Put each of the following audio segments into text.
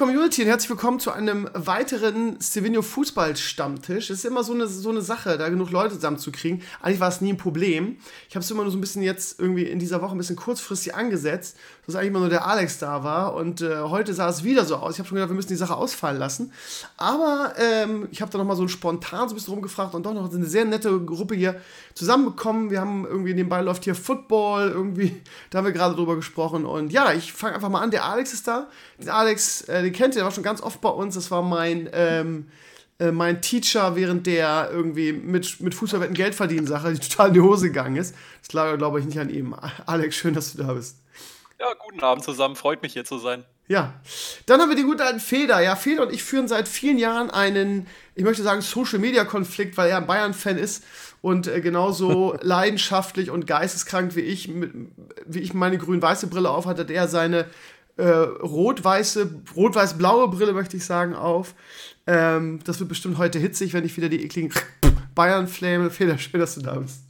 Community und herzlich willkommen zu einem weiteren Stevenio Fußball Stammtisch. Es ist immer so eine, so eine Sache, da genug Leute zusammenzukriegen. Eigentlich war es nie ein Problem. Ich habe es immer nur so ein bisschen jetzt irgendwie in dieser Woche ein bisschen kurzfristig angesetzt, dass eigentlich immer nur der Alex da war und äh, heute sah es wieder so aus. Ich habe schon gedacht, wir müssen die Sache ausfallen lassen. Aber ähm, ich habe da nochmal so spontan so ein bisschen rumgefragt und doch noch eine sehr nette Gruppe hier zusammenbekommen. Wir haben irgendwie nebenbei läuft hier Football, irgendwie, da haben wir gerade drüber gesprochen. Und ja, ich fange einfach mal an. Der Alex ist da. Der Alex, äh, den kennt ihr, der war schon ganz oft bei uns. Das war mein, ähm, äh, mein Teacher, während der irgendwie mit, mit Fußballwetten Geld verdienen Sache, die total in die Hose gegangen ist. Das lag, glaube ich, nicht an ihm. Alex, schön, dass du da bist. Ja, guten Abend zusammen. Freut mich hier zu sein. Ja, dann haben wir den guten alten Feder. Ja, Feder und ich führen seit vielen Jahren einen, ich möchte sagen, Social-Media-Konflikt, weil er ein Bayern-Fan ist und äh, genauso leidenschaftlich und geisteskrank wie ich, mit, wie ich meine grün-weiße Brille auf hatte, er seine äh, rot-weiße, rot-weiß-blaue Brille, möchte ich sagen, auf. Ähm, das wird bestimmt heute hitzig, wenn ich wieder die ekligen Bayern-Fläme. Feder, schön, dass du da bist.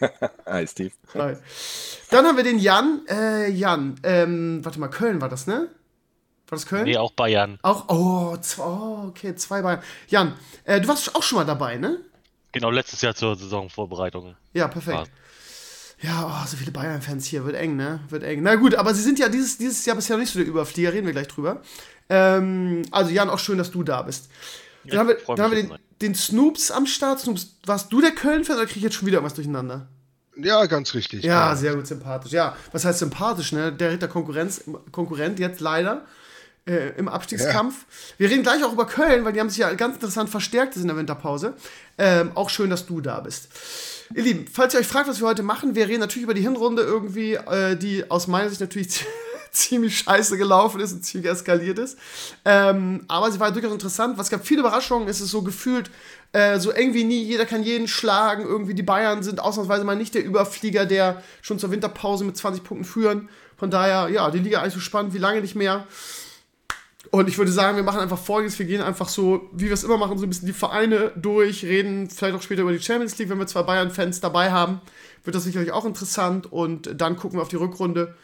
Hi, Steve. Hi. Dann haben wir den Jan. Äh, Jan, ähm, warte mal, Köln war das, ne? War das Köln? Nee, auch Bayern. Auch, oh, zwei, oh okay, zwei Bayern. Jan, äh, du warst auch schon mal dabei, ne? Genau, letztes Jahr zur Saisonvorbereitung. Ja, perfekt. War. Ja, oh, so viele Bayern-Fans hier, wird eng, ne? Wird eng. Na gut, aber sie sind ja dieses, dieses Jahr bisher noch nicht so der Überflieger, reden wir gleich drüber. Ähm, also Jan, auch schön, dass du da bist. Dann haben wir, dann haben wir den, den, Snoops am Start. Snoops, warst du der Köln-Fan oder kriege ich jetzt schon wieder irgendwas durcheinander? Ja, ganz richtig. Ja, ja, sehr gut, sympathisch. Ja, was heißt sympathisch, ne? Der Ritter Konkurrenz, Konkurrent jetzt leider äh, im Abstiegskampf. Ja. Wir reden gleich auch über Köln, weil die haben sich ja ganz interessant verstärkt in der Winterpause. Ähm, auch schön, dass du da bist. Ihr Lieben, falls ihr euch fragt, was wir heute machen, wir reden natürlich über die Hinrunde irgendwie, äh, die aus meiner Sicht natürlich ziemlich scheiße gelaufen ist und ziemlich eskaliert ist. Ähm, aber sie war durchaus interessant. Was gab viele Überraschungen. Es ist so gefühlt äh, so irgendwie nie. Jeder kann jeden schlagen. Irgendwie die Bayern sind ausnahmsweise mal nicht der Überflieger, der schon zur Winterpause mit 20 Punkten führen. Von daher, ja, die Liga eigentlich so spannend wie lange nicht mehr. Und ich würde sagen, wir machen einfach folgendes: Wir gehen einfach so, wie wir es immer machen, so ein bisschen die Vereine durch, reden vielleicht auch später über die Champions League, wenn wir zwei Bayern-Fans dabei haben. Wird das sicherlich auch interessant. Und dann gucken wir auf die Rückrunde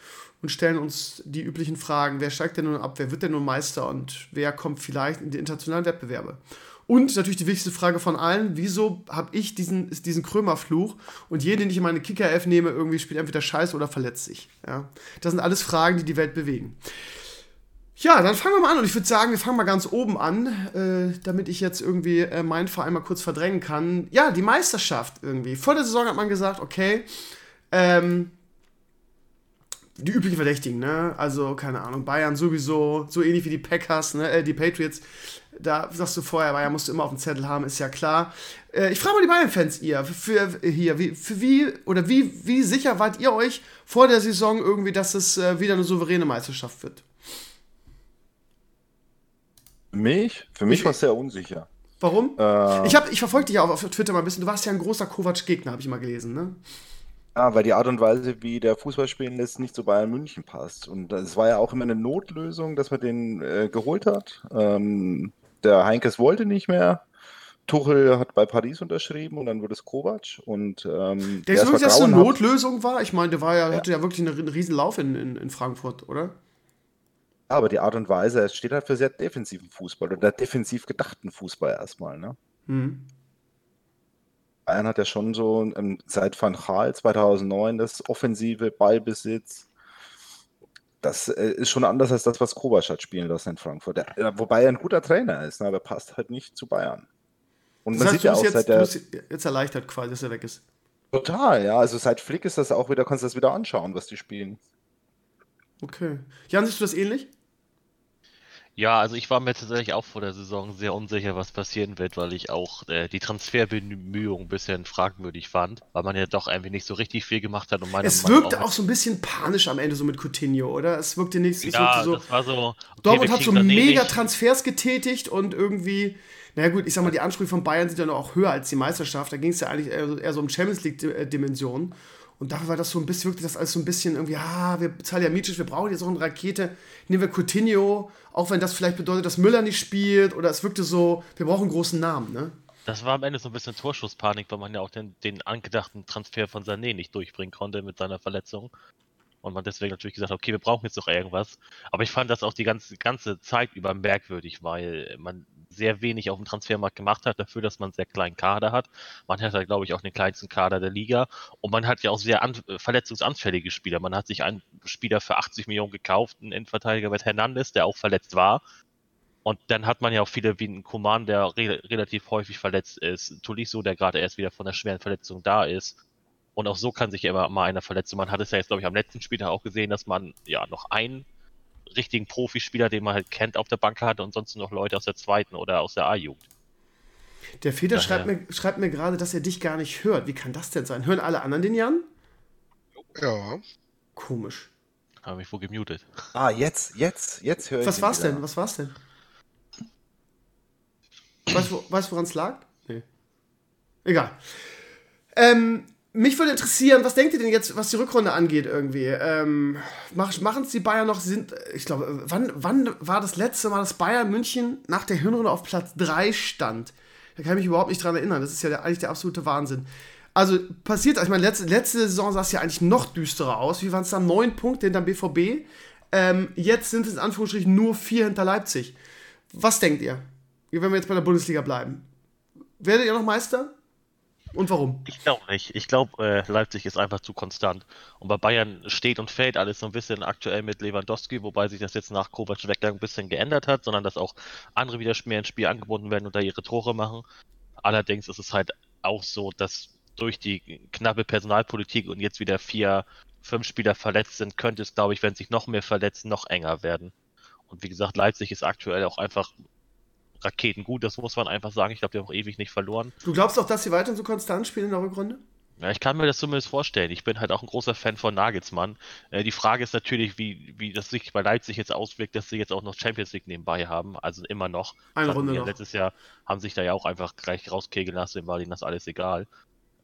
und stellen uns die üblichen Fragen. Wer steigt denn nun ab? Wer wird denn nun Meister? Und wer kommt vielleicht in die internationalen Wettbewerbe? Und natürlich die wichtigste Frage von allen, wieso habe ich diesen, diesen Krömerfluch und jeden, den ich in meine Kicker-F nehme, irgendwie spielt entweder scheiße oder verletzt sich. Ja? Das sind alles Fragen, die die Welt bewegen. Ja, dann fangen wir mal an und ich würde sagen, wir fangen mal ganz oben an, äh, damit ich jetzt irgendwie äh, meinen Verein mal kurz verdrängen kann. Ja, die Meisterschaft irgendwie. Vor der Saison hat man gesagt, okay, ähm, die üblichen Verdächtigen, ne? Also, keine Ahnung, Bayern sowieso, so ähnlich wie die Packers, ne? Äh, die Patriots. Da sagst du vorher, Bayern musst du immer auf dem Zettel haben, ist ja klar. Äh, ich frage mal die Bayern-Fans ihr, für, für, hier, wie, für wie, oder wie, wie sicher wart ihr euch vor der Saison irgendwie, dass es äh, wieder eine souveräne Meisterschaft wird? Mich? Für mich war es sehr unsicher. Warum? Äh, ich, ich verfolge dich ja auch auf Twitter mal ein bisschen. Du warst ja ein großer Kovac-Gegner, habe ich mal gelesen, ne? Ja, weil die Art und Weise, wie der Fußball spielen lässt, nicht zu Bayern München passt. Und es war ja auch immer eine Notlösung, dass man den äh, geholt hat. Ähm, der Heinkes wollte nicht mehr. Tuchel hat bei Paris unterschrieben und dann wurde es Kovac. Und, ähm, Denkst du wirklich, dass es eine Notlösung war? Ich meine, der war ja, ja. hatte ja wirklich einen, einen riesen Lauf in, in, in Frankfurt, oder? Aber die Art und Weise, es steht halt für sehr defensiven Fußball oder defensiv gedachten Fußball erstmal. Ne? Mhm. Bayern hat ja schon so ähm, seit Van Gaal 2009 das offensive Ballbesitz. Das äh, ist schon anders als das, was Kovac hat spielen lassen in Frankfurt. Der, äh, wobei er ein guter Trainer ist, ne, aber passt halt nicht zu Bayern. Und das man heißt, sieht ja auch jetzt, seit der. Jetzt erleichtert quasi, dass er weg ist. Total, ja. Also seit Flick ist das auch wieder, kannst du das wieder anschauen, was die spielen. Okay. Jan, siehst du das ähnlich? Ja, also ich war mir tatsächlich auch vor der Saison sehr unsicher, was passieren wird, weil ich auch äh, die Transferbemühungen ein bisschen fragwürdig fand, weil man ja doch irgendwie nicht so richtig viel gemacht hat. Und meine es wirkte auch, auch, so ein bisschen panisch am Ende so mit Coutinho, oder? Es wirkte nicht es ja, wirkte so. Das war so okay, Dortmund hat so mega Transfers getätigt und irgendwie, naja gut, ich sag mal, die Ansprüche von Bayern sind ja noch auch höher als die Meisterschaft. Da ging es ja eigentlich eher, eher so um Champions League-Dimensionen. Und dafür war das so ein bisschen, wirklich das alles so ein bisschen irgendwie, ah, wir bezahlen ja Mietsch, wir brauchen jetzt auch eine Rakete, nehmen wir Coutinho, auch wenn das vielleicht bedeutet, dass Müller nicht spielt oder es wirkte so, wir brauchen einen großen Namen, ne? Das war am Ende so ein bisschen Torschusspanik, weil man ja auch den, den angedachten Transfer von Sané nicht durchbringen konnte mit seiner Verletzung. und man deswegen natürlich gesagt hat, okay, wir brauchen jetzt noch irgendwas. Aber ich fand das auch die ganze, ganze Zeit über merkwürdig, weil man sehr wenig auf dem Transfermarkt gemacht hat, dafür, dass man einen sehr kleinen Kader hat. Man hat halt, glaube ich, auch den kleinsten Kader der Liga und man hat ja auch sehr an, verletzungsanfällige Spieler. Man hat sich einen Spieler für 80 Millionen gekauft, einen Innenverteidiger mit Hernandez, der auch verletzt war. Und dann hat man ja auch viele wie einen Kuman, der re relativ häufig verletzt ist, Tolisso, der gerade erst wieder von der schweren Verletzung da ist. Und auch so kann sich immer mal einer verletzen. Man hat es ja jetzt, glaube ich, am letzten Spieltag auch gesehen, dass man ja noch einen richtigen Profispieler, den man halt kennt, auf der Bank hatte und sonst noch Leute aus der zweiten oder aus der A-Jugend. Der Feder schreibt mir, schreibt mir gerade, dass er dich gar nicht hört. Wie kann das denn sein? Hören alle anderen den Jan? Ja. Komisch. Habe mich wohl gemutet. Ah, jetzt, jetzt, jetzt höre ich. Was war's wieder. denn? Was war's denn? Weißt du, woran es lag? Nee. Egal. Ähm, mich würde interessieren, was denkt ihr denn jetzt, was die Rückrunde angeht irgendwie? Ähm, machen es die Bayern noch? Sind, ich glaube, wann, wann war das letzte Mal, dass Bayern München nach der Hinrunde auf Platz 3 stand? Da kann ich mich überhaupt nicht dran erinnern. Das ist ja der, eigentlich der absolute Wahnsinn. Also passiert, ich meine, letzte, letzte Saison sah es ja eigentlich noch düsterer aus. Wie waren es da? Neun Punkte hinter BVB. Ähm, jetzt sind es in Anführungsstrichen nur vier hinter Leipzig. Was denkt ihr? wenn wir jetzt bei der Bundesliga bleiben. Werdet ihr noch Meister? Und warum? Ich glaube nicht. Ich glaube, äh, Leipzig ist einfach zu konstant. Und bei Bayern steht und fällt alles so ein bisschen aktuell mit Lewandowski, wobei sich das jetzt nach Kovacs Weggang ein bisschen geändert hat, sondern dass auch andere wieder mehr ins Spiel angebunden werden und da ihre Tore machen. Allerdings ist es halt auch so, dass durch die knappe Personalpolitik und jetzt wieder vier, fünf Spieler verletzt sind, könnte es, glaube ich, wenn sich noch mehr verletzen, noch enger werden. Und wie gesagt, Leipzig ist aktuell auch einfach Raketen gut, das muss man einfach sagen. Ich glaube, die haben auch ewig nicht verloren. Du glaubst auch, dass sie weiterhin so konstant spielen in der Rückrunde? Ja, ich kann mir das zumindest vorstellen. Ich bin halt auch ein großer Fan von Nagelsmann. Äh, die Frage ist natürlich, wie, wie das sich bei Leipzig jetzt auswirkt, dass sie jetzt auch noch Champions League nebenbei haben. Also immer noch. Eine Runde noch. Letztes Jahr haben sich da ja auch einfach gleich rauskegeln lassen, war ihnen das alles egal.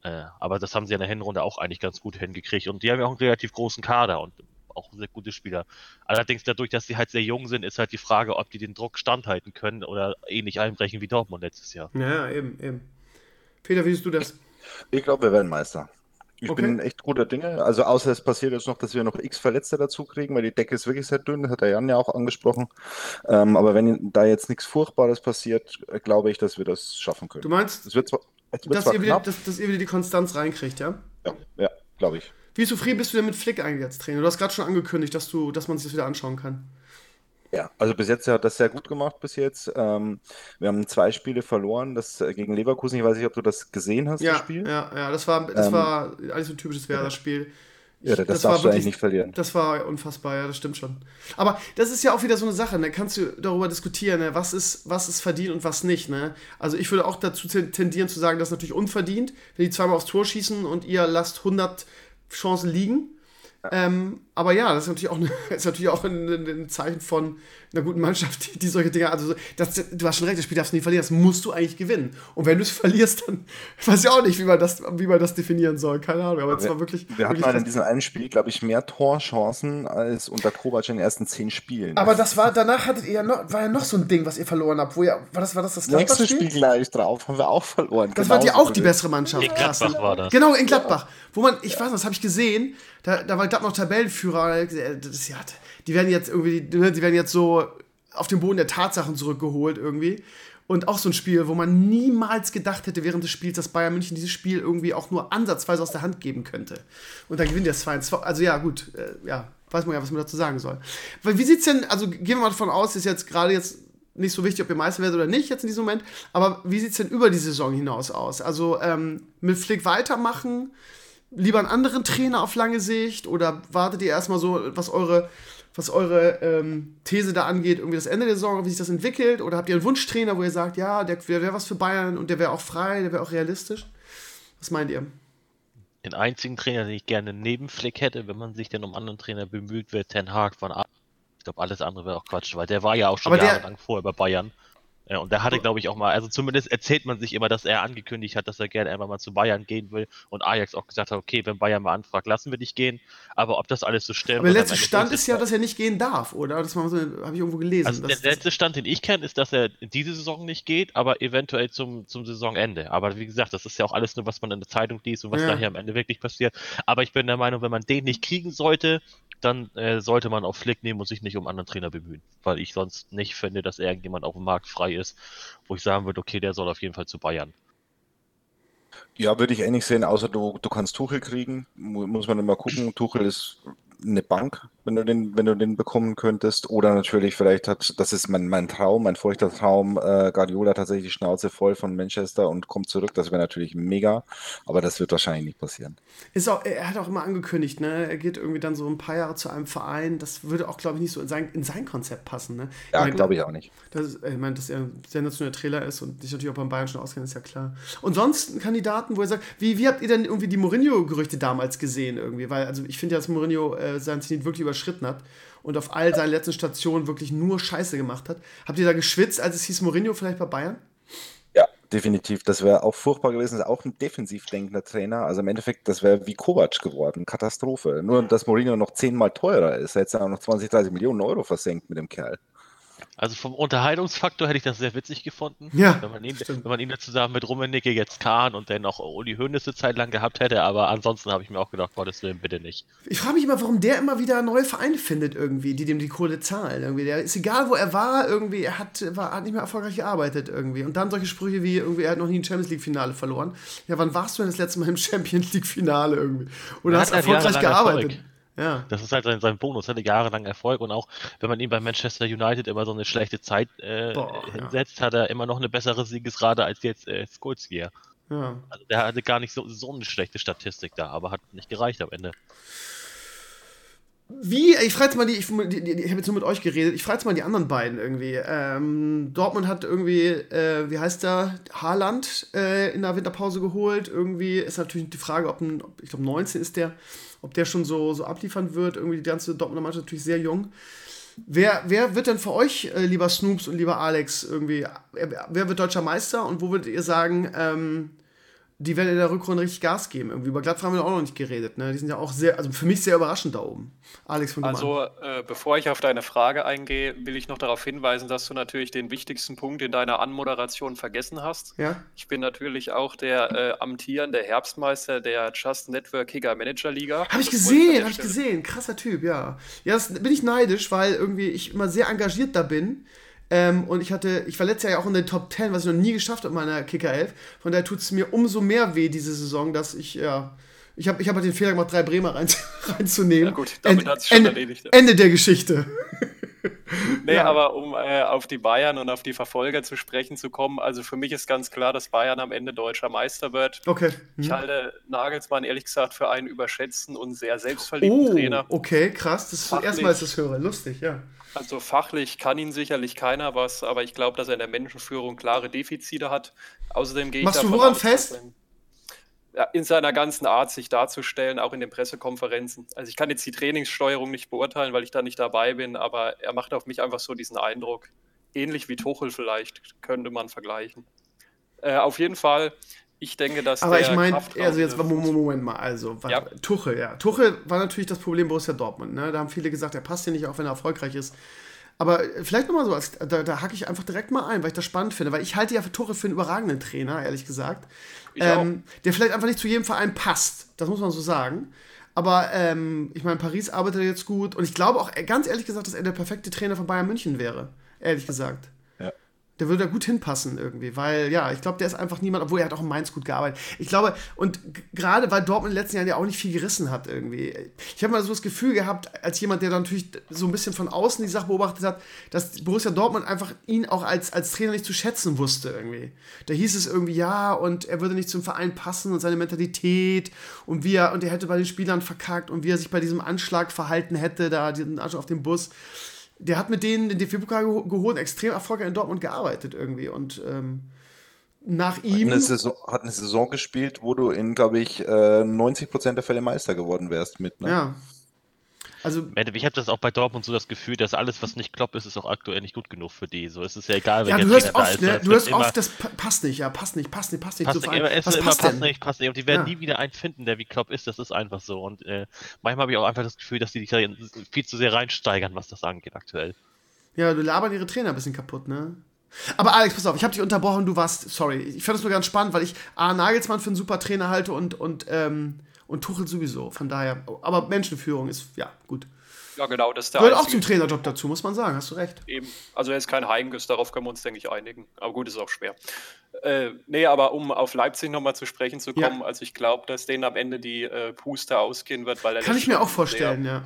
Äh, aber das haben sie in der Hinrunde auch eigentlich ganz gut hingekriegt. Und die haben ja auch einen relativ großen Kader. Und auch sehr gute Spieler. Allerdings dadurch, dass sie halt sehr jung sind, ist halt die Frage, ob die den Druck standhalten können oder ähnlich einbrechen wie Dortmund letztes Jahr. Ja, eben, eben. Peter, wie siehst du das? Ich glaube, wir werden Meister. Ich okay. bin echt guter Dinge. Also außer es passiert jetzt noch, dass wir noch x Verletzte dazu kriegen, weil die Decke ist wirklich sehr dünn, das hat der Jan ja auch angesprochen. Ähm, aber wenn da jetzt nichts Furchtbares passiert, glaube ich, dass wir das schaffen können. Du meinst, es wird zwar, es wird dass, ihr wieder, dass, dass, ihr wieder, die Konstanz reinkriegt, ja? Ja, ja glaube ich. Wie zufrieden bist du denn mit Flick eigentlich als Trainer? Du hast gerade schon angekündigt, dass, du, dass man sich das wieder anschauen kann. Ja, also bis jetzt hat das sehr gut gemacht bis jetzt. Ähm, wir haben zwei Spiele verloren, das äh, gegen Leverkusen. Ich weiß nicht, ob du das gesehen hast, ja, das Spiel. Ja, ja, das war, das ähm, war eigentlich so ein typisches Werder-Spiel. Ja, das, das darfst du eigentlich nicht verlieren. Das war unfassbar, ja, das stimmt schon. Aber das ist ja auch wieder so eine Sache, ne? kannst du darüber diskutieren, ne? was, ist, was ist verdient und was nicht. Ne? Also ich würde auch dazu tendieren zu sagen, das ist natürlich unverdient, wenn die zweimal aufs Tor schießen und ihr lasst 100 Chancen liegen. Ähm, aber ja, das ist natürlich auch, eine, ist natürlich auch ein, ein, Zeichen von einer guten Mannschaft, die, die solche Dinge, also das, du hast schon recht, das Spiel darfst du nie verlieren, das musst du eigentlich gewinnen. Und wenn du es verlierst, dann weiß ich auch nicht, wie man das, wie man das definieren soll, keine Ahnung, aber es war wirklich. Wir hatten halt in diesem einen Spiel, glaube ich, mehr Torchancen als unter Kovac in den ersten zehn Spielen. Aber das war, danach hattet ihr ja noch, war ja noch so ein Ding, was ihr verloren habt, wo ihr, war das, war das das Nächste Spiel gleich drauf, haben wir auch verloren. Das war ja auch die bessere Mannschaft. In Gladbach war das. Genau, in Gladbach. Wo man, ich weiß noch, das habe ich gesehen, da, da war Gladbach noch Tabellenführer, das, ja, die werden jetzt irgendwie, die werden jetzt so auf den Boden der Tatsachen zurückgeholt irgendwie. Und auch so ein Spiel, wo man niemals gedacht hätte während des Spiels, dass Bayern München dieses Spiel irgendwie auch nur ansatzweise aus der Hand geben könnte. Und dann gewinnt der 2 Also ja, gut, äh, ja, weiß man ja, was man dazu sagen soll. Weil wie sieht's denn, also gehen wir mal davon aus, ist jetzt gerade jetzt nicht so wichtig, ob ihr Meister werdet oder nicht jetzt in diesem Moment, aber wie sieht's denn über die Saison hinaus aus? Also ähm, mit Flick weitermachen, lieber einen anderen Trainer auf lange Sicht oder wartet ihr erstmal so, was eure was eure ähm, These da angeht, irgendwie das Ende der Saison, wie sich das entwickelt? Oder habt ihr einen Wunschtrainer, wo ihr sagt, ja, der wäre was für Bayern und der wäre auch frei, der wäre auch realistisch? Was meint ihr? Den einzigen Trainer, den ich gerne neben Flick hätte, wenn man sich denn um anderen Trainer bemüht, wäre Ten Hag von A. Ich glaube, alles andere wäre auch Quatsch, weil der war ja auch schon Aber jahrelang vorher bei Bayern. Ja, und da hatte, glaube ich, auch mal, also zumindest erzählt man sich immer, dass er angekündigt hat, dass er gerne einmal mal zu Bayern gehen will und Ajax auch gesagt hat, okay, wenn Bayern mal anfragt, lassen wir dich gehen. Aber ob das alles so stimmt. Aber der letzte Stand ist ja, dass er nicht gehen darf, oder? Das so, habe ich irgendwo gelesen. Also der letzte Stand, den ich kenne, ist, dass er diese Saison nicht geht, aber eventuell zum, zum Saisonende. Aber wie gesagt, das ist ja auch alles nur, was man in der Zeitung liest und was ja. nachher am Ende wirklich passiert. Aber ich bin der Meinung, wenn man den nicht kriegen sollte, dann äh, sollte man auf Flick nehmen und sich nicht um anderen Trainer bemühen. Weil ich sonst nicht finde, dass irgendjemand auf dem Markt frei ist, wo ich sagen würde, okay, der soll auf jeden Fall zu Bayern. Ja, würde ich ähnlich sehen, außer du, du kannst Tuchel kriegen. Muss man immer gucken. Tuchel ist eine Bank, wenn du den, wenn du den bekommen könntest. Oder natürlich, vielleicht hat, das ist mein, mein Traum, mein feuchter Traum, äh, Guardiola tatsächlich die Schnauze voll von Manchester und kommt zurück. Das wäre natürlich mega, aber das wird wahrscheinlich nicht passieren. Ist auch, er hat auch immer angekündigt, ne? Er geht irgendwie dann so ein paar Jahre zu einem Verein. Das würde auch, glaube ich, nicht so in sein, in sein Konzept passen, ne? Ja, glaube ich auch nicht. Das, ich meine, dass er ein sensationeller Trailer ist und sich natürlich auch beim Bayern schon auskennt, ist ja klar. Und sonst Kandidaten, wo er sagt, wie, wie habt ihr denn irgendwie die Mourinho-Gerüchte damals gesehen irgendwie? Weil, also ich finde ja, dass Mourinho äh, sein Zenit wirklich überschritten hat und auf all seinen letzten Stationen wirklich nur Scheiße gemacht hat. Habt ihr da geschwitzt, als es hieß Mourinho vielleicht bei Bayern? Ja, definitiv. Das wäre auch furchtbar gewesen. Das ist auch ein defensiv denkender Trainer. Also im Endeffekt, das wäre wie Kovac geworden. Katastrophe. Nur, dass Mourinho noch zehnmal teurer ist. Er hätte auch noch 20, 30 Millionen Euro versenkt mit dem Kerl. Also vom Unterhaltungsfaktor hätte ich das sehr witzig gefunden. Ja. Wenn man ihn, wenn man ihn zusammen mit Rummenigge jetzt Kahn und dann auch Uli Hoeneß eine Zeit lang gehabt hätte, aber ansonsten habe ich mir auch gedacht, Gottes Willen, bitte nicht. Ich frage mich immer, warum der immer wieder neue Vereine findet irgendwie, die dem die Kohle zahlen. Irgendwie. Der ist egal, wo er war, irgendwie, er hat, war, hat nicht mehr erfolgreich gearbeitet irgendwie. Und dann solche Sprüche wie, irgendwie, er hat noch nie ein Champions League-Finale verloren. Ja, wann warst du denn das letzte Mal im Champions League-Finale irgendwie? Oder hast erfolgreich gearbeitet? Erfolg. Ja. Das ist halt sein, sein Bonus, hatte jahrelang Erfolg und auch wenn man ihn bei Manchester United immer so eine schlechte Zeit äh, Boah, hinsetzt, ja. hat er immer noch eine bessere Siegesrate als jetzt äh, Skolskier. Ja. Also der hatte gar nicht so, so eine schlechte Statistik da, aber hat nicht gereicht am Ende. Wie, ich frage jetzt mal die, ich, die, ich habe jetzt nur mit euch geredet, ich frage jetzt mal die anderen beiden irgendwie. Ähm, Dortmund hat irgendwie, äh, wie heißt der, Haaland äh, in der Winterpause geholt. Irgendwie ist natürlich die Frage, ob, ein, ich glaube 19 ist der, ob der schon so, so abliefern wird. Irgendwie die ganze Dortmunder Mannschaft natürlich sehr jung. Wer, wer wird denn für euch, äh, lieber Snoops und lieber Alex, irgendwie, wer wird deutscher Meister und wo würdet ihr sagen, ähm, die werden in der Rückrunde richtig Gas geben. Irgendwie über Gladbach haben wir auch noch nicht geredet. Ne? Die sind ja auch sehr, also für mich sehr überraschend da oben. Alex von Also, äh, bevor ich auf deine Frage eingehe, will ich noch darauf hinweisen, dass du natürlich den wichtigsten Punkt in deiner Anmoderation vergessen hast. Ja? Ich bin natürlich auch der äh, amtierende Herbstmeister der Just Network Kicker Manager Liga. Habe ich gesehen, habe ich gesehen. Krasser Typ, ja. Ja, das bin ich neidisch, weil irgendwie ich immer sehr engagiert da bin. Ähm, und ich hatte, ich war letztes Jahr ja auch in den Top 10, was ich noch nie geschafft habe in meiner Kicker 11. Von daher tut es mir umso mehr weh diese Saison, dass ich, ja, ich habe ich hab halt den Fehler gemacht, drei Bremer rein, reinzunehmen. Ja gut, damit hat es schon Ende, erledigt. Ende der Geschichte. nee, ja. aber um äh, auf die Bayern und auf die Verfolger zu sprechen zu kommen, also für mich ist ganz klar, dass Bayern am Ende deutscher Meister wird. Okay. Mhm. Ich halte Nagelsmann ehrlich gesagt für einen überschätzten und sehr selbstverliebten oh, Trainer. Okay, krass. Das ist das erste Mal, dass ich das höre. Lustig, ja. Also fachlich kann ihn sicherlich keiner was, aber ich glaube, dass er in der Menschenführung klare Defizite hat. Außerdem gehe ich Machst du woran aus, fest? in seiner ganzen Art sich darzustellen, auch in den Pressekonferenzen. Also ich kann jetzt die Trainingssteuerung nicht beurteilen, weil ich da nicht dabei bin, aber er macht auf mich einfach so diesen Eindruck. Ähnlich wie Tuchel vielleicht, könnte man vergleichen. Äh, auf jeden Fall, ich denke, dass Aber ich meine, also jetzt, Moment mal, also, ja. Tuchel, ja. Tuchel war natürlich das Problem Borussia Dortmund, ne? Da haben viele gesagt, er passt hier nicht, auch wenn er erfolgreich ist. Aber vielleicht nochmal so, als, da, da hacke ich einfach direkt mal ein, weil ich das spannend finde, weil ich halte ja für Tuchel für einen überragenden Trainer, ehrlich gesagt. Ähm, der vielleicht einfach nicht zu jedem Verein passt, das muss man so sagen. Aber ähm, ich meine, Paris arbeitet jetzt gut und ich glaube auch ganz ehrlich gesagt, dass er der perfekte Trainer von Bayern München wäre, ehrlich gesagt. Der würde da gut hinpassen irgendwie, weil ja, ich glaube, der ist einfach niemand, obwohl er hat auch in Mainz gut gearbeitet. Ich glaube, und gerade weil Dortmund in den letzten Jahren ja auch nicht viel gerissen hat irgendwie. Ich habe mal so das Gefühl gehabt, als jemand, der dann natürlich so ein bisschen von außen die Sache beobachtet hat, dass Borussia Dortmund einfach ihn auch als, als Trainer nicht zu schätzen wusste irgendwie. Da hieß es irgendwie, ja, und er würde nicht zum Verein passen und seine Mentalität und wie er, und er hätte bei den Spielern verkackt und wie er sich bei diesem Anschlag verhalten hätte, da diesen Anschlag auf dem Bus der hat mit denen den DFB-Pokal geholt, extrem erfolgreich in Dortmund gearbeitet irgendwie. Und ähm, nach ihm. Hat eine, Saison, hat eine Saison gespielt, wo du in, glaube ich, 90% äh, der Fälle Meister geworden wärst mit. Ne? Ja. Also, ich habe das auch bei Dortmund so das Gefühl, dass alles, was nicht Klopp ist, ist auch aktuell nicht gut genug für die. So ist es ja egal, ja, du hörst oft, da ist. Ne? Du hörst oft, das passt nicht, ja, passt nicht, passt nicht, passt nicht. Passt nicht immer, was immer passt, passt nicht, passt nicht. Und die werden ja. nie wieder einen finden, der wie Klopp ist. Das ist einfach so. Und äh, manchmal habe ich auch einfach das Gefühl, dass die sich viel zu sehr reinsteigern, was das angeht aktuell. Ja, du labern ihre Trainer ein bisschen kaputt, ne? Aber Alex, pass auf, ich habe dich unterbrochen, du warst, sorry. Ich fand es nur ganz spannend, weil ich A. Nagelsmann für einen super Trainer halte und, und, ähm, und Tuchel sowieso. Von daher, aber Menschenführung ist, ja, gut. Ja, genau, das ist der Gehört auch zum Trainerjob dazu, muss man sagen, hast du recht. Eben. Also er ist kein Heimgüss, darauf können wir uns, denke ich, einigen. Aber gut, ist auch schwer. Äh, nee, aber um auf Leipzig nochmal zu sprechen zu kommen, ja. also ich glaube, dass denen am Ende die äh, Puste ausgehen wird, weil er Kann ich mir auch vorstellen, sehr, ja.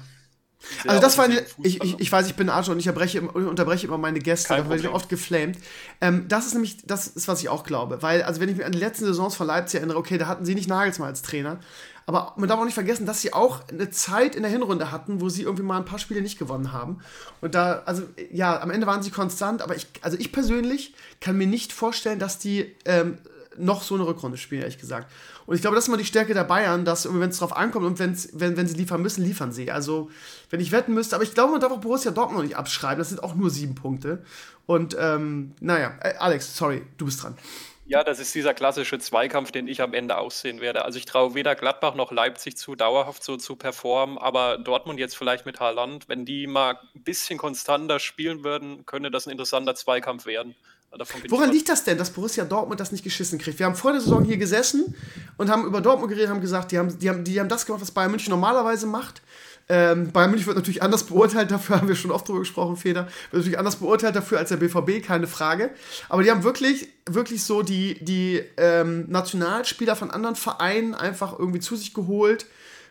Also das war eine, ich, ich, ich, weiß, ich bin Arsch und ich unterbreche, unterbreche immer meine Gäste, da werde ich oft geflamed. Ähm, das ist nämlich, das ist, was ich auch glaube. Weil, also wenn ich mich an die letzten Saisons von Leipzig erinnere, okay, da hatten sie nicht Nagelsmann als Trainer, aber man darf auch nicht vergessen, dass sie auch eine Zeit in der Hinrunde hatten, wo sie irgendwie mal ein paar Spiele nicht gewonnen haben. Und da, also ja, am Ende waren sie konstant, aber ich, also ich persönlich kann mir nicht vorstellen, dass die ähm, noch so eine Rückrunde spielen, ehrlich gesagt. Und ich glaube, das ist mal die Stärke der Bayern, dass, wenn es drauf ankommt und wenn's, wenn, wenn sie liefern müssen, liefern sie. Also, wenn ich wetten müsste, aber ich glaube, man darf auch Borussia Dortmund noch nicht abschreiben. Das sind auch nur sieben Punkte. Und, ähm, naja, äh, Alex, sorry, du bist dran. Ja, das ist dieser klassische Zweikampf, den ich am Ende aussehen werde. Also ich traue weder Gladbach noch Leipzig zu, dauerhaft so zu performen, aber Dortmund jetzt vielleicht mit Haaland, wenn die mal ein bisschen konstanter spielen würden, könnte das ein interessanter Zweikampf werden. Woran liegt das denn, dass Borussia Dortmund das nicht geschissen kriegt? Wir haben vor der Saison hier gesessen und haben über Dortmund geredet, haben gesagt, die haben, die haben, die haben das gemacht, was Bayern München normalerweise macht. Ähm, Bayern München wird natürlich anders beurteilt dafür, haben wir schon oft drüber gesprochen, Feder. Wird natürlich anders beurteilt dafür als der BVB, keine Frage. Aber die haben wirklich, wirklich so die, die ähm, Nationalspieler von anderen Vereinen einfach irgendwie zu sich geholt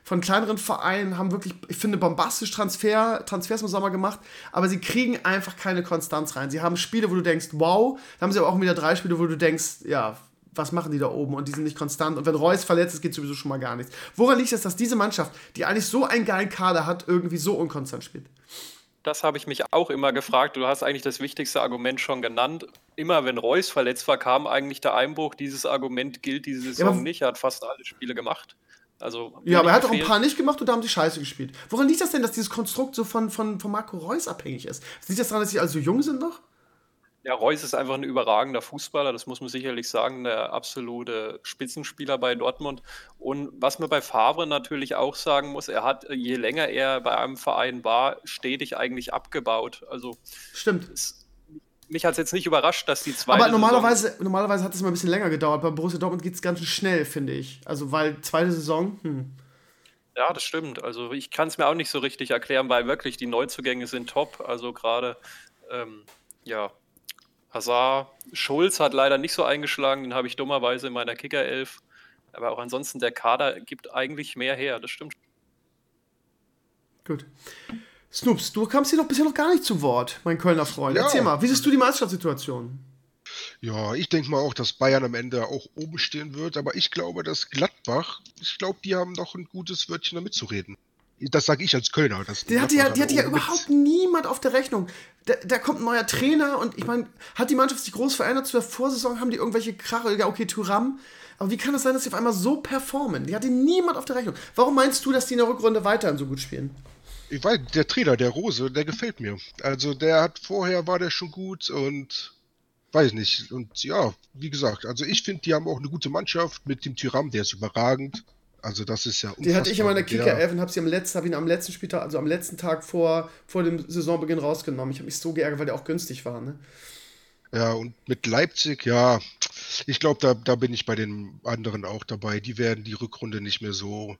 von kleineren Vereinen haben wirklich, ich finde, bombastisch Transfer, Transfers im Sommer gemacht, aber sie kriegen einfach keine Konstanz rein. Sie haben Spiele, wo du denkst, wow, dann haben sie aber auch wieder drei Spiele, wo du denkst, ja, was machen die da oben und die sind nicht konstant. Und wenn Reus verletzt ist, geht sowieso schon mal gar nichts. Woran liegt es, dass diese Mannschaft, die eigentlich so einen geilen Kader hat, irgendwie so unkonstant spielt? Das habe ich mich auch immer gefragt. Du hast eigentlich das wichtigste Argument schon genannt. Immer wenn Reus verletzt war, kam eigentlich der Einbruch. Dieses Argument gilt diese Saison ja, nicht. Er hat fast alle Spiele gemacht. Also, ja, aber er hat auch ein paar nicht gemacht und da haben sie scheiße gespielt. Woran liegt das denn, dass dieses Konstrukt so von, von, von Marco Reus abhängig ist? Liegt das daran, dass sie also jung sind noch? Ja, Reus ist einfach ein überragender Fußballer, das muss man sicherlich sagen, der absolute Spitzenspieler bei Dortmund. Und was man bei Favre natürlich auch sagen muss, er hat, je länger er bei einem Verein war, stetig eigentlich abgebaut. Also Stimmt. Es, mich hat es jetzt nicht überrascht, dass die zweite Aber normalerweise, Saison normalerweise hat es mal ein bisschen länger gedauert. Bei Borussia Dortmund geht es ganz schnell, finde ich. Also, weil zweite Saison, hm. Ja, das stimmt. Also, ich kann es mir auch nicht so richtig erklären, weil wirklich die Neuzugänge sind top. Also, gerade, ähm, ja, Hazard, Schulz hat leider nicht so eingeschlagen, den habe ich dummerweise in meiner Kicker-Elf. Aber auch ansonsten, der Kader gibt eigentlich mehr her, das stimmt. Gut. Snoops, du kamst hier doch bisher noch gar nicht zu Wort, mein Kölner Freund. Ja. Erzähl mal, wie siehst du die Meisterschaftssituation? Ja, ich denke mal auch, dass Bayern am Ende auch oben stehen wird, aber ich glaube, dass Gladbach, ich glaube, die haben noch ein gutes Wörtchen damit zu reden. Das sage ich als Kölner. die hatte ja, die hatte ja überhaupt niemand auf der Rechnung. Da, da, kommt ein neuer Trainer und ich meine, hat die Mannschaft sich groß verändert? Zu der Vorsaison haben die irgendwelche Krache, ja, okay, Turam. Aber wie kann es das sein, dass sie auf einmal so performen? Die hatte niemand auf der Rechnung. Warum meinst du, dass die in der Rückrunde weiterhin so gut spielen? Ich weiß, der Trainer, der Rose, der gefällt mir. Also der hat vorher war der schon gut und weiß nicht. Und ja, wie gesagt, also ich finde, die haben auch eine gute Mannschaft mit dem Tyram, der ist überragend. Also das ist ja Die hatte ich in meiner Kicker-Elf und habe sie am letzten, habe ihn am letzten Spieltag, also am letzten Tag vor, vor dem Saisonbeginn rausgenommen. Ich habe mich so geärgert, weil der auch günstig war, ne? Ja, und mit Leipzig, ja, ich glaube, da, da bin ich bei den anderen auch dabei. Die werden die Rückrunde nicht mehr so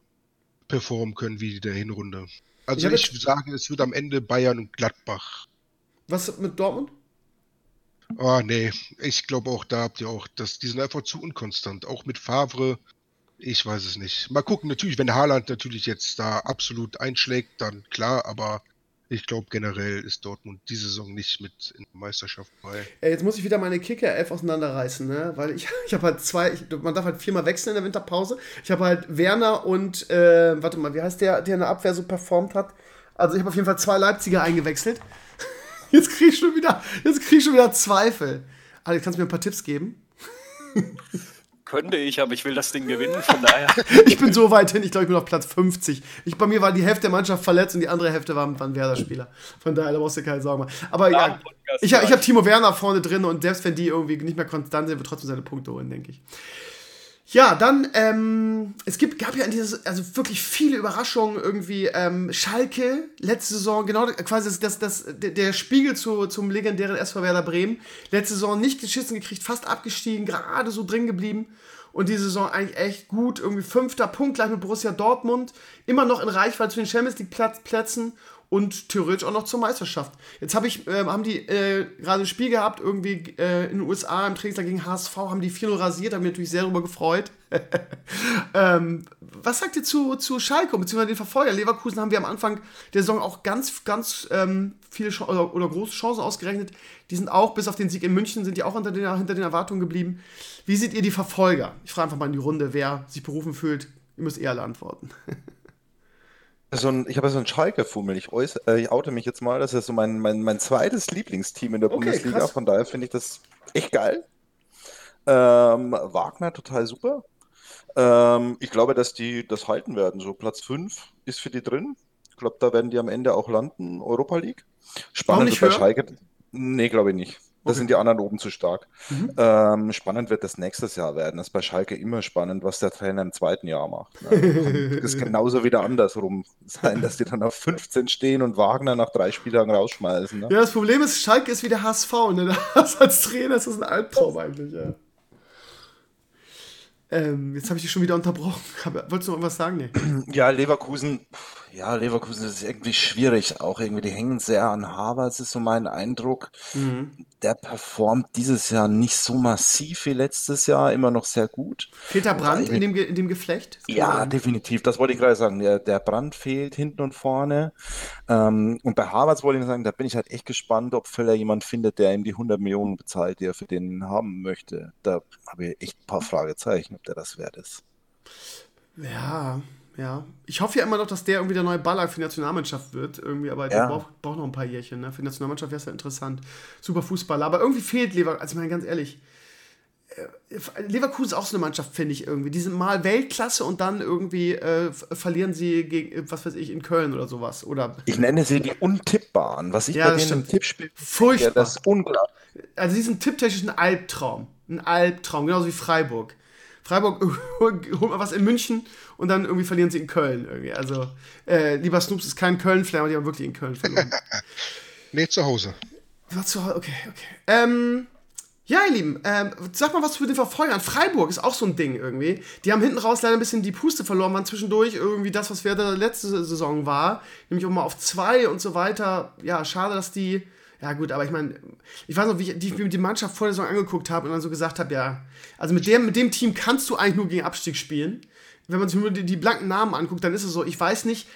performen können wie der Hinrunde. Also ich, ich sage, es wird am Ende Bayern und Gladbach. Was mit Dortmund? Ah, nee. Ich glaube auch, da habt ihr auch, das, die sind einfach zu unkonstant. Auch mit Favre, ich weiß es nicht. Mal gucken, natürlich, wenn Haaland natürlich jetzt da absolut einschlägt, dann klar, aber ich glaube generell ist Dortmund diese Saison nicht mit in der Meisterschaft bei. Ey, jetzt muss ich wieder meine Kicker-Elf auseinanderreißen, ne? Weil ich, ich habe halt zwei, ich, man darf halt viermal wechseln in der Winterpause. Ich habe halt Werner und, äh, warte mal, wie heißt der, der in der Abwehr so performt hat? Also ich habe auf jeden Fall zwei Leipziger eingewechselt. Jetzt kriege ich schon wieder, jetzt krieg ich schon wieder Zweifel. Alex, kannst du mir ein paar Tipps geben? Könnte ich, aber ich will das Ding gewinnen, von daher. ich bin so weit hin, ich glaube, ich bin auf Platz 50. Ich, bei mir war die Hälfte der Mannschaft verletzt und die andere Hälfte waren, waren Werder-Spieler. Von daher, da brauchst du keine Sorgen machen. Aber ja, ich, ich habe Timo Werner vorne drin und selbst wenn die irgendwie nicht mehr konstant sind, wird trotzdem seine Punkte holen, denke ich. Ja, dann, ähm, es gibt, gab ja in dieser, also wirklich viele Überraschungen irgendwie. Ähm, Schalke, letzte Saison, genau quasi das, das, der Spiegel zu, zum legendären SV Werder Bremen. Letzte Saison nicht geschissen gekriegt, fast abgestiegen, gerade so drin geblieben. Und die Saison eigentlich echt gut. Irgendwie fünfter Punkt gleich mit Borussia Dortmund. Immer noch in Reichweite zu den Champions League Plätzen und theoretisch auch noch zur Meisterschaft. Jetzt hab ich, äh, haben die äh, gerade ein Spiel gehabt, irgendwie äh, in den USA im Trainingslager gegen HSV, haben die 4 rasiert, haben mich natürlich sehr darüber gefreut. ähm, was sagt ihr zu, zu Schalke, beziehungsweise den Verfolger? Leverkusen haben wir am Anfang der Saison auch ganz, ganz ähm, viele Ch oder, oder, große Chancen ausgerechnet. Die sind auch, bis auf den Sieg in München, sind die auch hinter den, hinter den Erwartungen geblieben. Wie seht ihr die Verfolger? Ich frage einfach mal in die Runde, wer sich berufen fühlt. Ihr müsst eher alle antworten. So ein, ich habe so einen Schalke-Fummel. Ich, äh, ich oute mich jetzt mal. Das ist so mein, mein, mein zweites Lieblingsteam in der okay, Bundesliga. Krass. Von daher finde ich das echt geil. Ähm, Wagner total super. Ähm, ich glaube, dass die das halten werden. So Platz 5 ist für die drin. Ich glaube, da werden die am Ende auch landen. Europa League. Spannend bei Schalke. Nee, glaube ich nicht. Da okay. sind die anderen oben zu stark. Mhm. Ähm, spannend wird das nächstes Jahr werden. Das ist bei Schalke immer spannend, was der Trainer im zweiten Jahr macht. Ne? das ist genauso wieder andersrum sein, dass die dann auf 15 stehen und Wagner nach drei Spieltagen rausschmeißen. Ne? Ja, das Problem ist, Schalke ist wie der HSV. Ne? Das als Trainer ist das ein Albtraum eigentlich. Ja. Ähm, jetzt habe ich dich schon wieder unterbrochen. Wolltest du noch was sagen? Nee. Ja, Leverkusen ja, Leverkusen ist irgendwie schwierig auch irgendwie. Die hängen sehr an Havertz, ist so mein Eindruck. Mhm. Der performt dieses Jahr nicht so massiv wie letztes Jahr, immer noch sehr gut. Fehlt der Brand in dem, in dem Geflecht? Ja, definitiv. Das wollte ich gerade sagen. Der, der Brand fehlt hinten und vorne. Ähm, und bei Havertz wollte ich sagen, da bin ich halt echt gespannt, ob Völler jemand findet, der ihm die 100 Millionen bezahlt, die er für den haben möchte. Da habe ich echt ein paar Fragezeichen, ob der das wert ist. Ja, ja. Ich hoffe ja immer noch, dass der irgendwie der neue Baller für die Nationalmannschaft wird. Irgendwie, aber ja. der braucht, braucht noch ein paar Jährchen. Ne? Für die Nationalmannschaft wäre es ja interessant. Super Fußballer. Aber irgendwie fehlt Leverkusen, also ich meine ganz ehrlich, äh, Leverkusen ist auch so eine Mannschaft, finde ich irgendwie. Die sind mal Weltklasse und dann irgendwie äh, verlieren sie gegen, was weiß ich, in Köln oder sowas. Oder ich nenne sie die Untippbaren. Was ich ja, bei denen im Tippspiel Furchtbar. Ja, das ist unglaublich. Also sie sind tipptechnisch ein Albtraum. Ein Albtraum, genauso wie Freiburg. Freiburg holt mal was in München und dann irgendwie verlieren sie in Köln irgendwie. Also, äh, lieber Snoops ist kein Köln-Fan, aber die haben wirklich in Köln verloren. nee, zu Hause. War zu Hause, okay, okay. Ähm, ja, ihr Lieben, ähm, sag mal was für den Verfolgern. Freiburg ist auch so ein Ding irgendwie. Die haben hinten raus leider ein bisschen die Puste verloren, waren zwischendurch irgendwie das, was Werder letzte Saison war, nämlich auch mal auf zwei und so weiter. Ja, schade, dass die ja, gut, aber ich meine, ich weiß noch, wie ich die, die Mannschaft vor der Saison angeguckt habe und dann so gesagt habe, ja, also mit dem, mit dem Team kannst du eigentlich nur gegen Abstieg spielen. Wenn man sich nur die, die blanken Namen anguckt, dann ist es so, ich weiß nicht,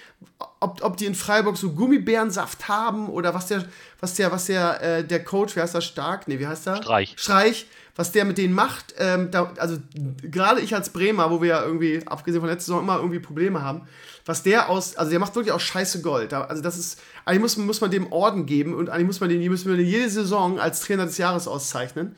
ob, ob die in Freiburg so Gummibärensaft haben oder was der, was der, was der, äh, der Coach, wie heißt der, Stark? Nee, wie heißt der? Streich. Streich, was der mit denen macht. Ähm, da, also gerade ich als Bremer, wo wir ja irgendwie, abgesehen von letzter Saison, immer irgendwie Probleme haben, was der aus, also der macht wirklich auch scheiße Gold. Also das ist, eigentlich muss, muss man dem Orden geben und eigentlich muss man den, müssen wir den jede Saison als Trainer des Jahres auszeichnen.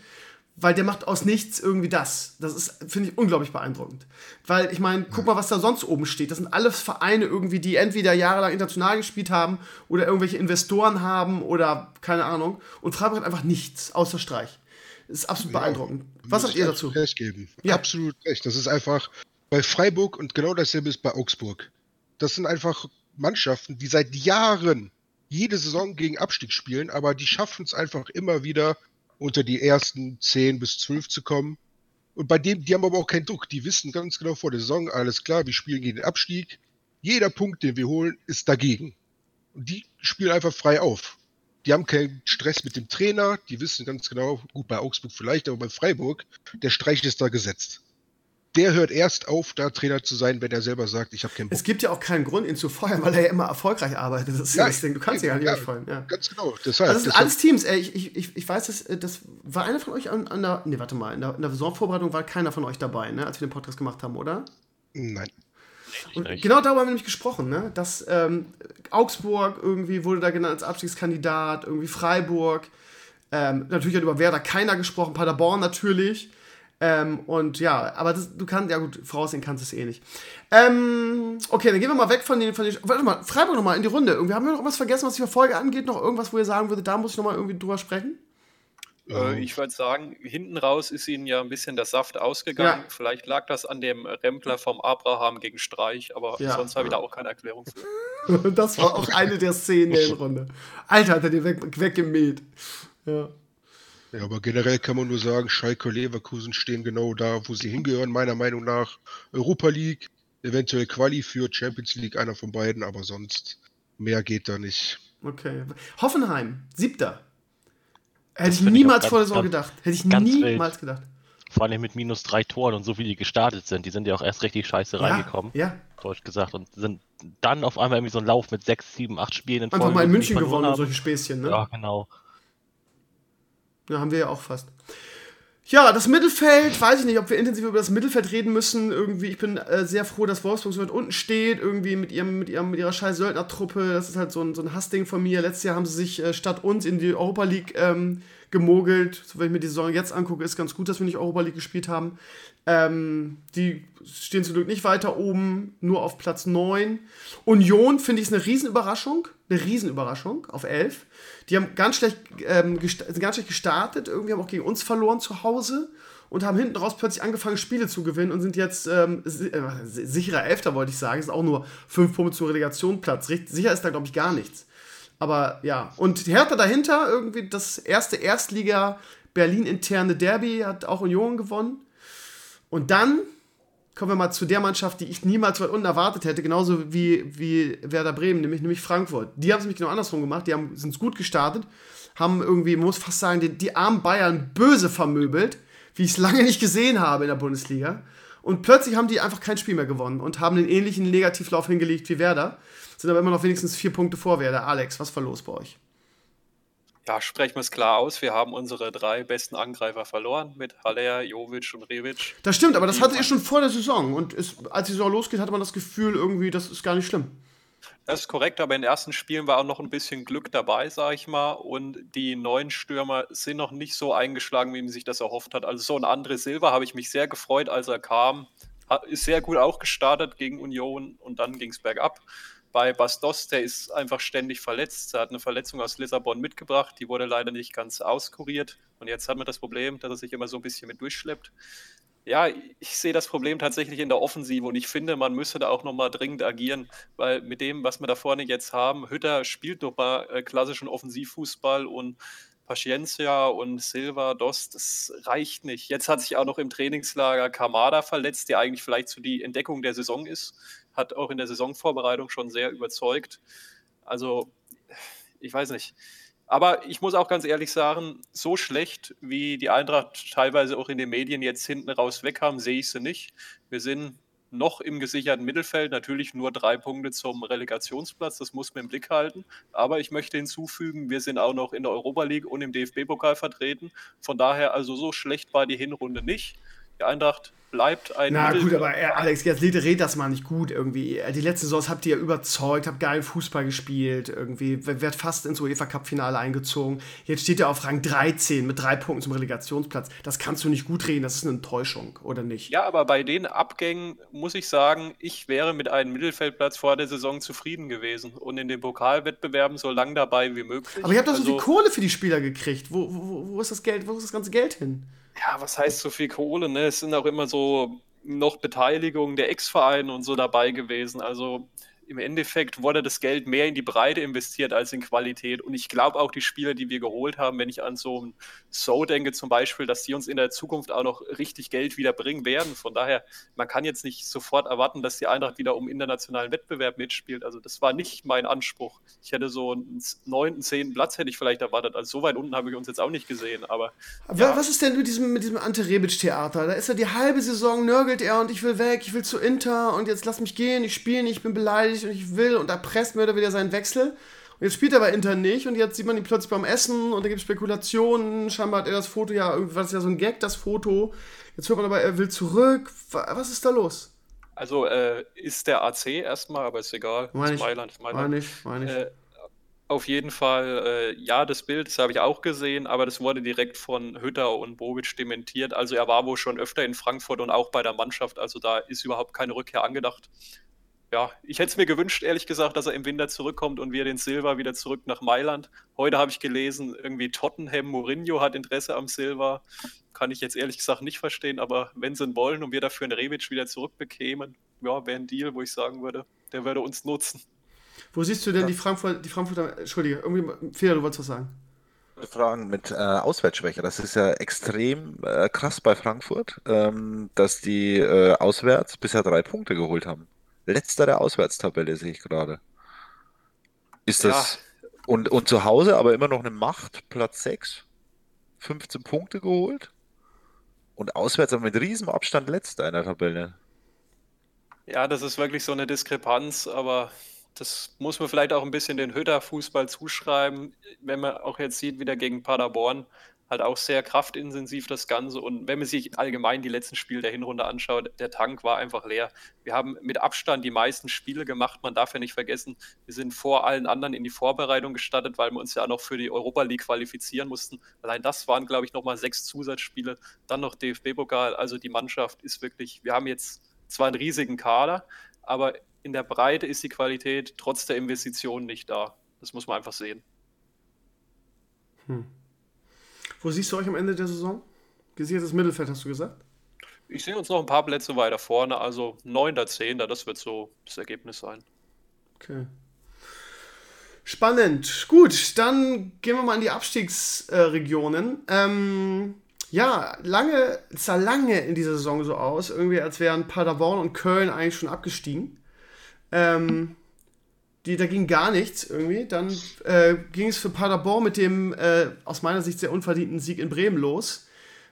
Weil der macht aus nichts irgendwie das. Das ist, finde ich, unglaublich beeindruckend. Weil, ich meine, guck mal, was da sonst oben steht. Das sind alles Vereine irgendwie, die entweder jahrelang international gespielt haben oder irgendwelche Investoren haben oder keine Ahnung. Und Freiburg hat einfach nichts außer Streich. Das ist absolut ja, beeindruckend. Was sagt ihr dazu? Recht geben. Ja. Absolut recht. Das ist einfach bei Freiburg und genau dasselbe ist bei Augsburg. Das sind einfach Mannschaften, die seit Jahren jede Saison gegen Abstieg spielen, aber die schaffen es einfach immer wieder unter die ersten 10 bis 12 zu kommen. Und bei dem, die haben aber auch keinen Druck. Die wissen ganz genau vor der Saison, alles klar, wir spielen gegen den Abstieg. Jeder Punkt, den wir holen, ist dagegen. Und die spielen einfach frei auf. Die haben keinen Stress mit dem Trainer, die wissen ganz genau, gut, bei Augsburg vielleicht, aber bei Freiburg, der Streich ist da gesetzt der hört erst auf, da Trainer zu sein, wenn er selber sagt, ich habe keinen Bock. Es gibt ja auch keinen Grund, ihn zu feuern, weil er ja immer erfolgreich arbeitet. Das ist ja, das Ding. Du kannst ihn ja nicht ja, feuern. Ja. Ganz genau. Deshalb, also das sind alles Teams. Ey, ich, ich, ich weiß, dass, äh, das war einer von euch an, an der. Nee, warte mal. In der, in der Saisonvorbereitung war keiner von euch dabei, ne, als wir den Podcast gemacht haben, oder? Nein. Und genau darüber haben wir nämlich gesprochen, ne? dass ähm, Augsburg irgendwie wurde da genannt als Abstiegskandidat, irgendwie Freiburg. Ähm, natürlich hat über Werder keiner gesprochen, Paderborn natürlich. Ähm, und ja, aber das, du kannst, ja gut, voraussehen kannst du es eh nicht. Ähm, okay, dann gehen wir mal weg von den, von den warte mal, Freiburg nochmal in die Runde. Irgendwie haben wir noch was vergessen, was die Verfolge angeht? Noch irgendwas, wo ihr sagen würdet, da muss ich nochmal irgendwie drüber sprechen? Äh, ich würde sagen, hinten raus ist ihnen ja ein bisschen der Saft ausgegangen. Ja. Vielleicht lag das an dem Rempler vom Abraham gegen Streich, aber ja. sonst habe ich da auch keine Erklärung für. das war auch eine der Szenen der Runde. Alter, hat er den weg, weggemäht. Ja. Ja, aber generell kann man nur sagen, Schalke und Leverkusen stehen genau da, wo sie hingehören, meiner Meinung nach. Europa League, eventuell Quali für Champions League, einer von beiden, aber sonst mehr geht da nicht. Okay. Hoffenheim, siebter. Hätte ich niemals vor der Saison gedacht. Hätte ich niemals wild. gedacht. Vor allem mit minus drei Toren und so wie die gestartet sind. Die sind ja auch erst richtig scheiße ja, reingekommen. Ja. Deutsch gesagt. Und sind dann auf einmal irgendwie so ein Lauf mit sechs, sieben, acht Spielen in Folge. Einfach mal in München gewonnen und solche Späßchen, ne? Ja, genau. Ja, haben wir ja auch fast. Ja, das Mittelfeld, weiß ich nicht, ob wir intensiv über das Mittelfeld reden müssen. Irgendwie, ich bin äh, sehr froh, dass Wolfsburg so weit unten steht, irgendwie mit, ihrem, mit, ihrem, mit ihrer scheiß Söldnertruppe. Das ist halt so ein, so ein Hassding von mir. Letztes Jahr haben sie sich äh, statt uns in die Europa League ähm, gemogelt. So, wenn ich mir die Saison jetzt angucke, ist ganz gut, dass wir nicht Europa League gespielt haben. Ähm, die stehen zum Glück nicht weiter oben, nur auf Platz 9. Union finde ich eine Riesenüberraschung. Eine Riesenüberraschung auf 11. Die haben ganz schlecht, ähm, sind ganz schlecht gestartet, irgendwie haben auch gegen uns verloren zu Hause und haben hinten raus plötzlich angefangen, Spiele zu gewinnen und sind jetzt ähm, äh, sicherer Elfter, wollte ich sagen. Ist auch nur 5 Punkte zur Relegationsplatz. Sicher ist da, glaube ich, gar nichts. Aber ja, und Hertha dahinter, irgendwie das erste Erstliga Berlin-interne Derby hat auch Union gewonnen. Und dann kommen wir mal zu der Mannschaft, die ich niemals weit unten erwartet hätte, genauso wie, wie Werder Bremen, nämlich, nämlich Frankfurt. Die haben es nämlich genau andersrum gemacht, die sind gut gestartet, haben irgendwie, man muss fast sagen, die, die armen Bayern böse vermöbelt, wie ich es lange nicht gesehen habe in der Bundesliga. Und plötzlich haben die einfach kein Spiel mehr gewonnen und haben einen ähnlichen Negativlauf hingelegt wie Werder, sind aber immer noch wenigstens vier Punkte vor Werder. Alex, was war los bei euch? Ja, sprechen wir es klar aus. Wir haben unsere drei besten Angreifer verloren mit Haller, Jovic und Revic. Das stimmt, aber das hattet ihr schon vor der Saison. Und es, als die Saison losgeht, hatte man das Gefühl, irgendwie, das ist gar nicht schlimm. Das ist korrekt, aber in den ersten Spielen war auch noch ein bisschen Glück dabei, sag ich mal. Und die neuen Stürmer sind noch nicht so eingeschlagen, wie man sich das erhofft hat. Also so ein André Silva habe ich mich sehr gefreut, als er kam. Ist sehr gut auch gestartet gegen Union und dann ging es bergab bei Bastos, der ist einfach ständig verletzt. Er hat eine Verletzung aus Lissabon mitgebracht, die wurde leider nicht ganz auskuriert. Und jetzt hat man das Problem, dass er sich immer so ein bisschen mit durchschleppt. Ja, ich sehe das Problem tatsächlich in der Offensive und ich finde, man müsste da auch nochmal dringend agieren, weil mit dem, was wir da vorne jetzt haben, Hütter spielt doch mal äh, klassischen Offensivfußball und Paciencia und Silva, Dost, das reicht nicht. Jetzt hat sich auch noch im Trainingslager Kamada verletzt, der eigentlich vielleicht so die Entdeckung der Saison ist hat auch in der Saisonvorbereitung schon sehr überzeugt. Also, ich weiß nicht. Aber ich muss auch ganz ehrlich sagen, so schlecht wie die Eintracht teilweise auch in den Medien jetzt hinten raus weg haben, sehe ich sie nicht. Wir sind noch im gesicherten Mittelfeld, natürlich nur drei Punkte zum Relegationsplatz, das muss man im Blick halten. Aber ich möchte hinzufügen, wir sind auch noch in der Europa League und im DFB-Pokal vertreten. Von daher also so schlecht war die Hinrunde nicht. Die Eintracht bleibt ein. Na gut, aber äh, Alex, jetzt redet das mal nicht gut irgendwie. Die letzte Saison habt ihr ja überzeugt, habt geilen Fußball gespielt, irgendwie, werdet fast ins UEFA Cup-Finale eingezogen. Jetzt steht ihr auf Rang 13 mit drei Punkten zum Relegationsplatz. Das kannst du nicht gut reden, das ist eine Enttäuschung, oder nicht? Ja, aber bei den Abgängen muss ich sagen, ich wäre mit einem Mittelfeldplatz vor der Saison zufrieden gewesen und in den Pokalwettbewerben so lang dabei wie möglich. Aber ihr habt doch also, so viel Kohle für die Spieler gekriegt. Wo, wo, wo ist das Geld, wo ist das ganze Geld hin? Ja, was heißt so viel Kohle? Ne? Es sind auch immer so noch Beteiligungen der Ex-Vereine und so dabei gewesen. Also im Endeffekt wurde das Geld mehr in die Breite investiert als in Qualität. Und ich glaube auch die Spieler, die wir geholt haben, wenn ich an so ein So denke zum Beispiel, dass die uns in der Zukunft auch noch richtig Geld wieder bringen werden. Von daher, man kann jetzt nicht sofort erwarten, dass die Eintracht wieder um internationalen Wettbewerb mitspielt. Also das war nicht mein Anspruch. Ich hätte so einen neunten, zehnten Platz hätte ich vielleicht erwartet. Also so weit unten habe ich uns jetzt auch nicht gesehen. Aber ja. was ist denn mit diesem, mit diesem Ante Rebic-Theater? Da ist er die halbe Saison, nörgelt er und ich will weg, ich will zu Inter und jetzt lass mich gehen, ich spiele nicht, ich bin beleidigt und ich will und erpresst mir wieder seinen Wechsel. Und jetzt spielt er bei Inter nicht und jetzt sieht man ihn plötzlich beim Essen und da gibt es Spekulationen. Scheinbar hat er das Foto ja, war das ja so ein Gag, das Foto. Jetzt hört man aber, er will zurück. Was ist da los? Also äh, ist der AC erstmal, aber ist egal. Meine ich, Mailand, Mailand. Meine ich, meine ich. Äh, Auf jeden Fall, äh, ja, das Bild, das habe ich auch gesehen, aber das wurde direkt von Hütter und Bobic dementiert. Also er war wohl schon öfter in Frankfurt und auch bei der Mannschaft, also da ist überhaupt keine Rückkehr angedacht. Ja, ich hätte es mir gewünscht, ehrlich gesagt, dass er im Winter zurückkommt und wir den Silva wieder zurück nach Mailand. Heute habe ich gelesen, irgendwie Tottenham, Mourinho hat Interesse am Silva. Kann ich jetzt ehrlich gesagt nicht verstehen, aber wenn sie ihn wollen und wir dafür einen Rebic wieder zurückbekämen, ja, wäre ein Deal, wo ich sagen würde, der würde uns nutzen. Wo siehst du denn ja. die Frankfurter, die Frankfurter, Entschuldige, irgendwie, Fehler, du wolltest was sagen. Fragen mit äh, Auswärtsschwäche. Das ist ja extrem äh, krass bei Frankfurt, ähm, dass die äh, auswärts bisher drei Punkte geholt haben. Letzter der Auswärtstabelle sehe ich gerade. Ist das. Ja. Und, und zu Hause aber immer noch eine Macht, Platz 6, 15 Punkte geholt. Und auswärts aber mit riesem Abstand letzter in der Tabelle. Ja, das ist wirklich so eine Diskrepanz, aber das muss man vielleicht auch ein bisschen den Hütter-Fußball zuschreiben, wenn man auch jetzt sieht, wieder gegen Paderborn, halt auch sehr kraftintensiv das Ganze. Und wenn man sich allgemein die letzten Spiele der Hinrunde anschaut, der Tank war einfach leer. Wir haben mit Abstand die meisten Spiele gemacht. Man darf ja nicht vergessen, wir sind vor allen anderen in die Vorbereitung gestartet, weil wir uns ja noch für die Europa League qualifizieren mussten. Allein das waren, glaube ich, nochmal sechs Zusatzspiele. Dann noch DFB-Pokal. Also die Mannschaft ist wirklich, wir haben jetzt zwar einen riesigen Kader, aber in der Breite ist die Qualität trotz der Investitionen nicht da. Das muss man einfach sehen. Hm. Wo siehst du euch am Ende der Saison? Gesichertes Mittelfeld, hast du gesagt? Ich sehe uns noch ein paar Plätze weiter vorne, also 9. 10. Das wird so das Ergebnis sein. Okay. Spannend. Gut, dann gehen wir mal in die Abstiegsregionen. Ähm, ja, lange, sah lange in dieser Saison so aus, irgendwie als wären Paderborn und Köln eigentlich schon abgestiegen. Ähm, die, da ging gar nichts irgendwie. Dann äh, ging es für Paderborn mit dem äh, aus meiner Sicht sehr unverdienten Sieg in Bremen los,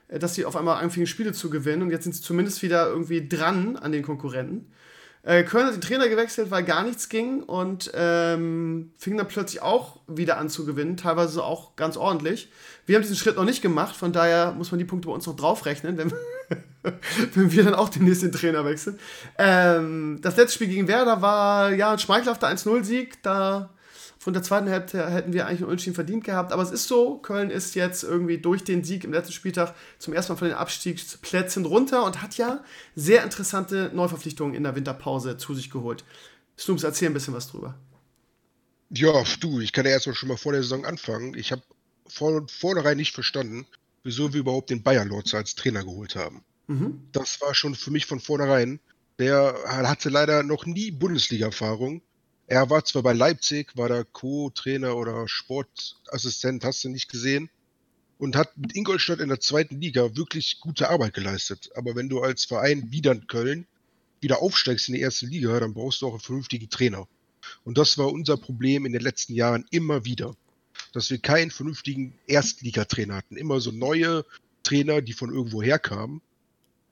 äh, dass sie auf einmal anfingen, Spiele zu gewinnen und jetzt sind sie zumindest wieder irgendwie dran an den Konkurrenten. Äh, Köln hat den Trainer gewechselt, weil gar nichts ging und ähm, fing dann plötzlich auch wieder an zu gewinnen, teilweise auch ganz ordentlich. Wir haben diesen Schritt noch nicht gemacht, von daher muss man die Punkte bei uns noch draufrechnen, wenn, wenn wir dann auch den nächsten Trainer wechseln. Ähm, das letzte Spiel gegen Werder war ja ein schmeichelhafter 1-0-Sieg. Da von der zweiten Hälfte hätten wir eigentlich einen Unentschieden verdient gehabt. Aber es ist so, Köln ist jetzt irgendwie durch den Sieg im letzten Spieltag zum ersten Mal von den Abstiegsplätzen runter und hat ja sehr interessante Neuverpflichtungen in der Winterpause zu sich geholt. Snoops, erzähl ein bisschen was drüber. Ja, du, ich kann ja erstmal schon mal vor der Saison anfangen. Ich habe vor, vornherein nicht verstanden, wieso wir überhaupt den Bayern Lords als Trainer geholt haben. Mhm. Das war schon für mich von vornherein. Der hatte leider noch nie Bundesliga-Erfahrung. Er war zwar bei Leipzig, war der Co-Trainer oder Sportassistent, hast du nicht gesehen, und hat mit Ingolstadt in der zweiten Liga wirklich gute Arbeit geleistet. Aber wenn du als Verein wieder in Köln wieder aufsteigst in die erste Liga, dann brauchst du auch einen vernünftigen Trainer. Und das war unser Problem in den letzten Jahren immer wieder, dass wir keinen vernünftigen Erstligatrainer hatten. Immer so neue Trainer, die von irgendwo herkamen.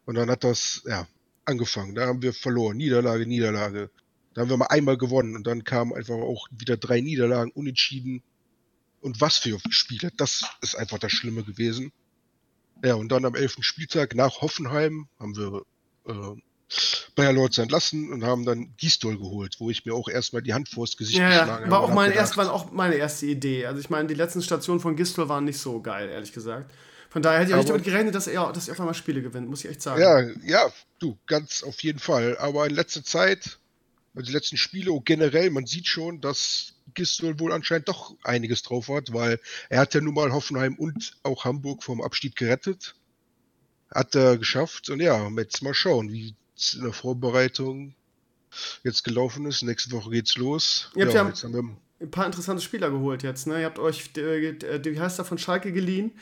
Und dann hat das, ja, angefangen. Da haben wir verloren. Niederlage, Niederlage. Da haben wir mal einmal gewonnen und dann kamen einfach auch wieder drei Niederlagen, unentschieden. Und was für Spiele. Das ist einfach das Schlimme gewesen. Ja, und dann am elften Spieltag nach Hoffenheim haben wir äh, Bayer Lords entlassen und haben dann Gistol geholt, wo ich mir auch erstmal die Hand vors Gesicht ja, geschlagen war habe. Auch meine erst, war auch meine erste Idee. Also ich meine, die letzten Stationen von Gistol waren nicht so geil, ehrlich gesagt. Von daher hätte ich nicht damit gerechnet, dass er, dass er auf einmal Spiele gewinnt, muss ich echt sagen. Ja, ja, du, ganz auf jeden Fall. Aber in letzter Zeit, also die letzten Spiele und generell, man sieht schon, dass Gistol wohl anscheinend doch einiges drauf hat, weil er hat ja nun mal Hoffenheim und auch Hamburg vom Abstieg gerettet. Hat er geschafft. Und ja, jetzt mal schauen, wie es in der Vorbereitung jetzt gelaufen ist. Nächste Woche geht's los. Ihr habt ja, jetzt haben wir ein paar interessante Spieler geholt jetzt. Ne? Ihr habt euch, äh, wie heißt er, von Schalke geliehen.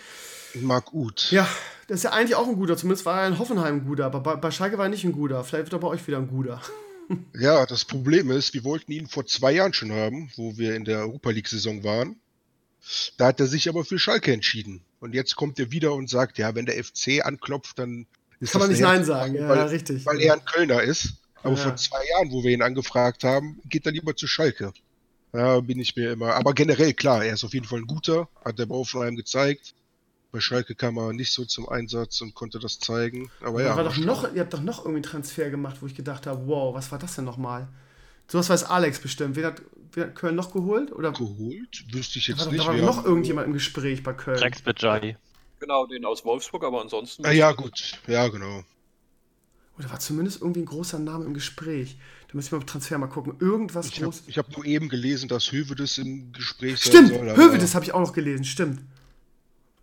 Marc Uth. Ja, das ist ja eigentlich auch ein guter. Zumindest war er in Hoffenheim ein guter, aber bei, bei Schalke war er nicht ein guter. Vielleicht wird er bei euch wieder ein guter. Ja, das Problem ist, wir wollten ihn vor zwei Jahren schon haben, wo wir in der Europa League-Saison waren. Da hat er sich aber für Schalke entschieden. Und jetzt kommt er wieder und sagt, ja, wenn der FC anklopft, dann ist Kann man nicht Nein sagen, ja, weil, richtig. Weil er ein Kölner ist. Aber ja. vor zwei Jahren, wo wir ihn angefragt haben, geht er lieber zu Schalke. Ja, bin ich mir immer. Aber generell, klar, er ist auf jeden Fall ein guter, hat der Baufenheim gezeigt. Bei Schalke kam er nicht so zum Einsatz und konnte das zeigen. Aber ja. War doch noch, ihr habt doch noch irgendwie einen Transfer gemacht, wo ich gedacht habe, wow, was war das denn nochmal? Sowas weiß Alex bestimmt. Wer hat, wer hat Köln noch geholt? Oder? Geholt? Wüsste ich jetzt Da war, nicht. da war noch haben- irgendjemand im Gespräch bei Köln. Rex Bajai. Genau, den aus Wolfsburg, aber ansonsten. Ah, ja, gut. Ja, genau. Oder war zumindest irgendwie ein großer Name im Gespräch. Da müssen wir beim Transfer mal gucken. Irgendwas Ich habe groß. ich hab nur eben gelesen, dass Hövedes im Gespräch Stimmt, sein soll. aber- Hövedes habe ich auch noch gelesen, stimmt.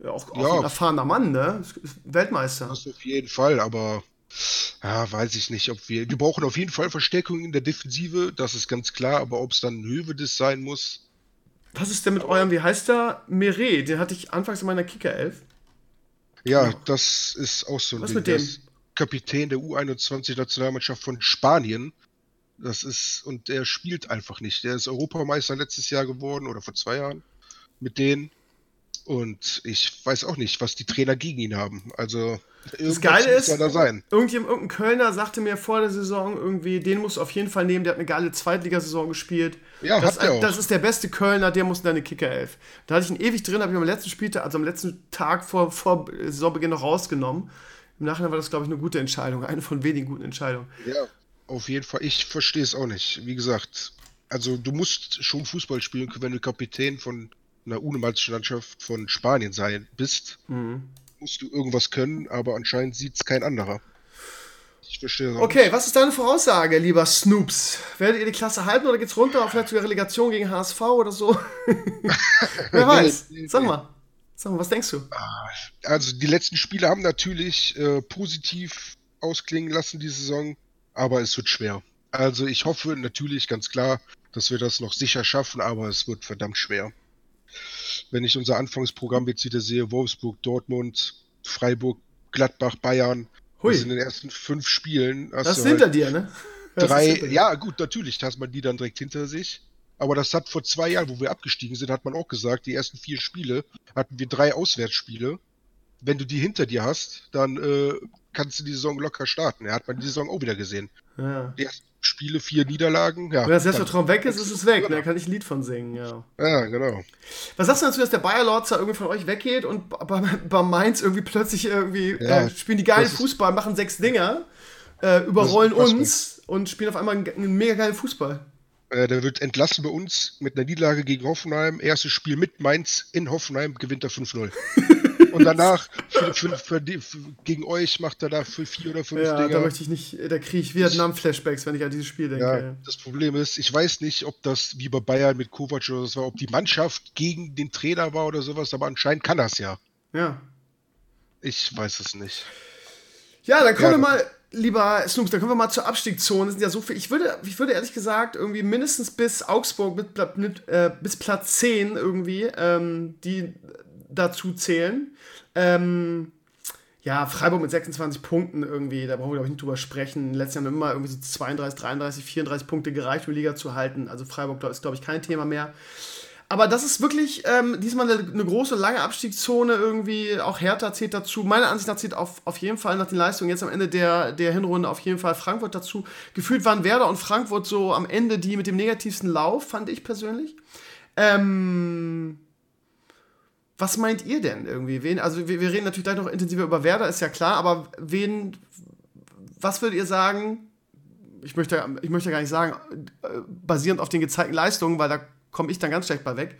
Auch, auch Ja. ein erfahrener Mann, ne? Ist- ist Weltmeister. Das auf jeden Fall, aber ja, weiß ich nicht, ob wir. Wir brauchen auf jeden Fall Verstärkung in der Defensive, das ist ganz klar, aber ob es dann Hövedes sein muss. Was ist denn mit eurem, wie heißt der? Meret, den hatte ich anfangs in meiner Kicker-Elf. Ja, Ja. das ist auch so ein Was Ding. mit dem? Kapitän der U21-Nationalmannschaft von Spanien. Das ist, und der spielt einfach nicht. Der ist Europameister letztes Jahr geworden oder vor zwei Jahren mit denen. Und ich weiß auch nicht, was die Trainer gegen ihn haben. Also, irgendwas Geile ist- da sein. Irgendjemand, irgendein Kölner sagte mir vor der Saison irgendwie, den musst du auf jeden Fall nehmen, der hat eine geile Zweitligasaison gespielt. Ja, das, hat er auch. das ist der beste Kölner, der muss in deine Kicker-Elf. Da hatte ich ihn ewig drin, habe ich am letzten Spieltag, also am letzten Tag vor, vor Saisonbeginn noch rausgenommen. Im Nachhinein war das, glaube ich, eine gute Entscheidung. Eine von wenigen guten Entscheidungen. Ja, auf jeden Fall. Ich verstehe es auch nicht. Wie gesagt, also du musst schon Fußball spielen können, wenn du Kapitän von einer U-Mannschaft von Spanien sein bist. Mhm. Musst du irgendwas können, aber anscheinend sieht es kein anderer. Ich verstehe auch Okay, was ist deine Voraussage, lieber Snoops? Werdet ihr die Klasse halten oder geht's runter auf vielleicht zur Relegation gegen HSV oder so? Wer weiß. Sag mal. Sag mal, was denkst du? Also die letzten Spiele haben natürlich äh, positiv ausklingen lassen die Saison, aber es wird schwer. Also ich hoffe natürlich ganz klar, dass wir das noch sicher schaffen, aber es wird verdammt schwer. Wenn ich unser Anfangsprogramm jetzt wieder sehe, Wolfsburg, Dortmund, Freiburg, Gladbach, Bayern, Hui. das in den ersten fünf Spielen hast Das ist du hinter halt dir, ne? Das drei, dir. ja gut, natürlich hat man die dann direkt hinter sich. Aber das hat vor zwei Jahren, wo wir abgestiegen sind, hat man auch gesagt, die ersten vier Spiele hatten wir drei Auswärtsspiele. Wenn du die hinter dir hast, dann äh, kannst du die Saison locker starten. Ja, hat man die Saison auch wieder gesehen. Ja. Die ersten Spiele, vier Niederlagen. Ja, Wenn das dann- Selbstvertrauen weg ist, ist es weg. ne? Da kann ich ein Lied von singen, ja. ja genau. Was sagst du dazu, dass der Bayer Lorzer irgendwie von euch weggeht und bei, bei Mainz irgendwie plötzlich irgendwie Ja, äh, spielen die geilen Fußball, machen sechs Dinger, äh, überrollen uns und spielen auf einmal einen, einen mega geilen Fußball. Äh, der wird entlassen bei uns mit einer Niederlage gegen Hoffenheim. Erstes Spiel mit Mainz in Hoffenheim gewinnt er 5-0. Und danach für, für, für gegen euch macht er da für vier oder fünf Ja, da Dinger. möchte ich nicht, da kriege ich Vietnam-Flashbacks, wenn ich an dieses Spiel denke. Ja, das Problem ist, ich weiß nicht, ob das wie bei Bayern mit Kovac oder so war, ob die Mannschaft gegen den Trainer war oder sowas, aber anscheinend kann das ja. Ja. Ich weiß es nicht. Ja, dann kommen Ja, wir mal, lieber Snoops, dann kommen wir mal zur Abstiegszone. Es sind ja so viel. Ich würde, ich würde ehrlich gesagt irgendwie mindestens bis Augsburg mit, mit, äh, bis Platz 10 irgendwie, ähm, die dazu zählen. Ähm, ja, Freiburg mit 26 Punkten irgendwie, da brauchen wir, glaube ich, nicht drüber sprechen. Letztes Jahr haben immer irgendwie so 32, 33, 34 Punkte gereicht, um die Liga zu halten. Also Freiburg ist, glaube ich, kein Thema mehr. Aber das ist wirklich ähm, diesmal eine, eine große, lange Abstiegszone irgendwie. Auch Hertha zählt dazu. Meiner Ansicht nach zählt auf, auf jeden Fall nach den Leistungen jetzt am Ende der, der Hinrunde auf jeden Fall Frankfurt dazu. Gefühlt waren Werder und Frankfurt so am Ende die mit dem negativsten Lauf, fand ich persönlich. Ähm, was meint ihr denn irgendwie? Wen, also wir, wir reden natürlich gleich noch intensiver über Werder, ist ja klar, aber wen, was würdet ihr sagen? Ich möchte, ich möchte gar nicht sagen, äh, basierend auf den gezeigten Leistungen, weil da komme ich dann ganz schlecht bei weg.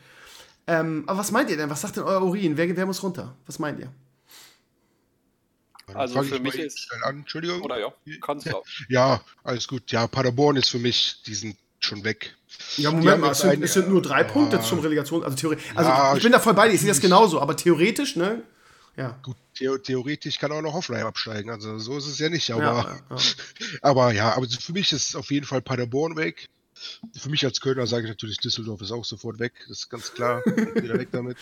Ähm, aber was meint ihr denn? Was sagt denn euer Urin? Wer, wer muss runter? Was meint ihr? Also für ich mich ist- schnell an, Entschuldigung. Oder ja, kannst du auch. Ja, alles gut. Ja, Paderborn ist für mich, die sind schon weg. Ja, Moment mal, es sind, es sind nur drei Ja. Punkte zum Relegation, also theoretisch. Also Ja, ich bin da voll bei dir, ich sehe das genauso, aber theoretisch, ne? Ja. Gut, theo theoretisch kann auch noch Hoffenheim absteigen, also so ist es ja nicht, aber ja, ja. Aber ja, aber für mich ist auf jeden Fall Paderborn weg. Für mich als Kölner sage ich natürlich, Düsseldorf ist auch sofort weg. Das ist ganz klar. Wieder weg damit.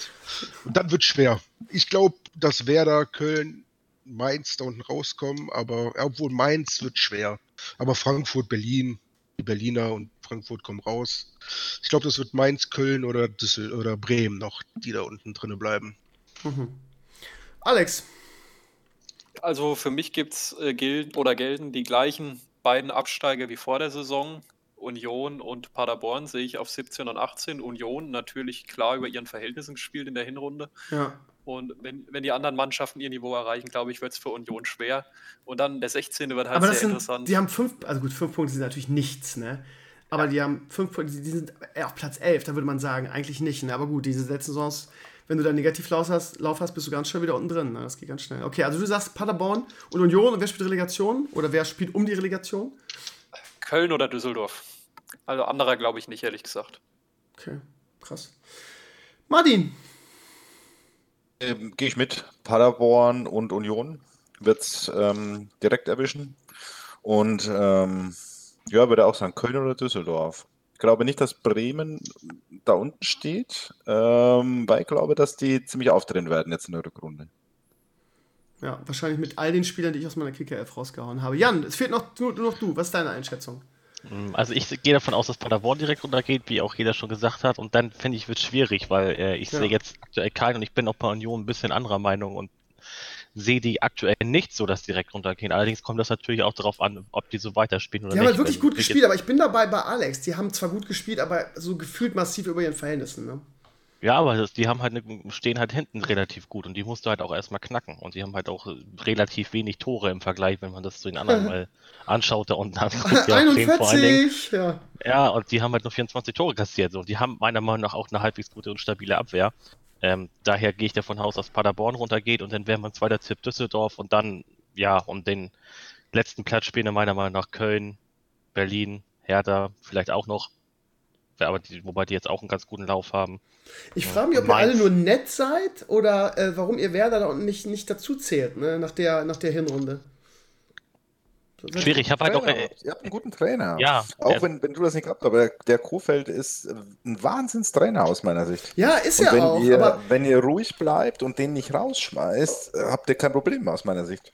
Und dann wird schwer. Ich glaube, dass Werder, Köln, Mainz da unten rauskommen, aber obwohl Mainz wird schwer. Aber Frankfurt, Berlin, die Berliner und Frankfurt kommen raus. Ich glaube, das wird Mainz, Köln oder Düssel oder Bremen noch, die da unten drinnen bleiben. Alex, Also für mich gibt's äh, gilt oder gelten die gleichen beiden Absteiger wie vor der Saison. Union und Paderborn sehe ich auf 17 und 18. Union natürlich klar über ihren Verhältnissen gespielt in der Hinrunde. ja. Und wenn, wenn die anderen Mannschaften ihr Niveau erreichen, glaube ich, wird es für Union schwer. Und dann der 16. wird halt Aber sehr das sind, interessant. die haben fünf, also gut, fünf Punkte sind natürlich nichts, ne? Aber die haben fünf Punkte, die sind auf Platz 11, da würde man sagen, eigentlich nicht. Ne? Aber gut, diese letzten Saisons, wenn du da Negativlauf hast, Lauf hast, bist du ganz schnell wieder unten drin. Ne? Das geht ganz schnell. Okay, also du sagst Paderborn und Union und wer spielt Relegation? Oder wer spielt um die Relegation? Köln oder Düsseldorf. Also anderer glaube ich nicht, ehrlich gesagt. Okay, krass. Martin. Ähm, Gehe ich mit. Paderborn und Union wird es ähm, direkt erwischen. Und ähm, ja, würde auch sagen, Köln oder Düsseldorf. Ich glaube nicht, dass Bremen da unten steht, ähm, weil ich glaube, dass die ziemlich aufdrehen werden jetzt in der Rückrunde. Ja, wahrscheinlich mit all den Spielern, die ich aus meiner Kicker-F rausgehauen habe. Jan, es fehlt noch, nur, nur noch du. Was ist deine Einschätzung? Mm, also ich gehe davon aus, dass Paderborn direkt runtergeht, wie auch jeder schon gesagt hat. Und dann finde ich, wird es schwierig, weil äh, ich ja. sehe jetzt aktuell keinen und ich bin auch bei Union ein bisschen anderer Meinung und sehe die aktuell nicht so, dass direkt runtergehen. Allerdings kommt das natürlich auch darauf an, ob die so weiterspielen oder die nicht. Die haben halt wirklich gut gespielt, aber ich bin dabei bei Alex. Die haben zwar gut gespielt, aber so gefühlt massiv über ihren Verhältnissen. Ne? Ja, aber das, die haben halt eine, stehen halt hinten relativ gut und die musst du halt auch erstmal knacken. Und die haben halt auch relativ wenig Tore im Vergleich, wenn man das zu den anderen mal anschaut. Da unten haben ja 41, ja. Ja, und die haben halt nur 24 Tore kassiert. Und die haben meiner Meinung nach auch eine halbwegs gute und stabile Abwehr. Ähm, daher gehe ich davon aus, dass Paderborn runtergeht und dann wäre man zweiter Tipp Düsseldorf und dann, ja, um den letzten Platz spielen meiner Meinung nach Köln, Berlin, Hertha, vielleicht auch noch aber die, wobei die jetzt auch einen ganz guten Lauf haben. Ich frage mich, ob ihr alle nur nett seid oder äh, warum ihr Werder da nicht, nicht dazu zählt, ne, nach, der, nach der Hinrunde. Schwierig, ich habe halt auch. Äh, ihr habt einen guten Trainer. Ja. Auch wenn, wenn du das nicht glaubt, aber der, der Kuhfeld ist ein Wahnsinnstrainer aus meiner Sicht. Ja, ist und ja wenn auch. Ihr, aber wenn ihr ruhig bleibt und den nicht rausschmeißt, habt ihr kein Problem aus meiner Sicht.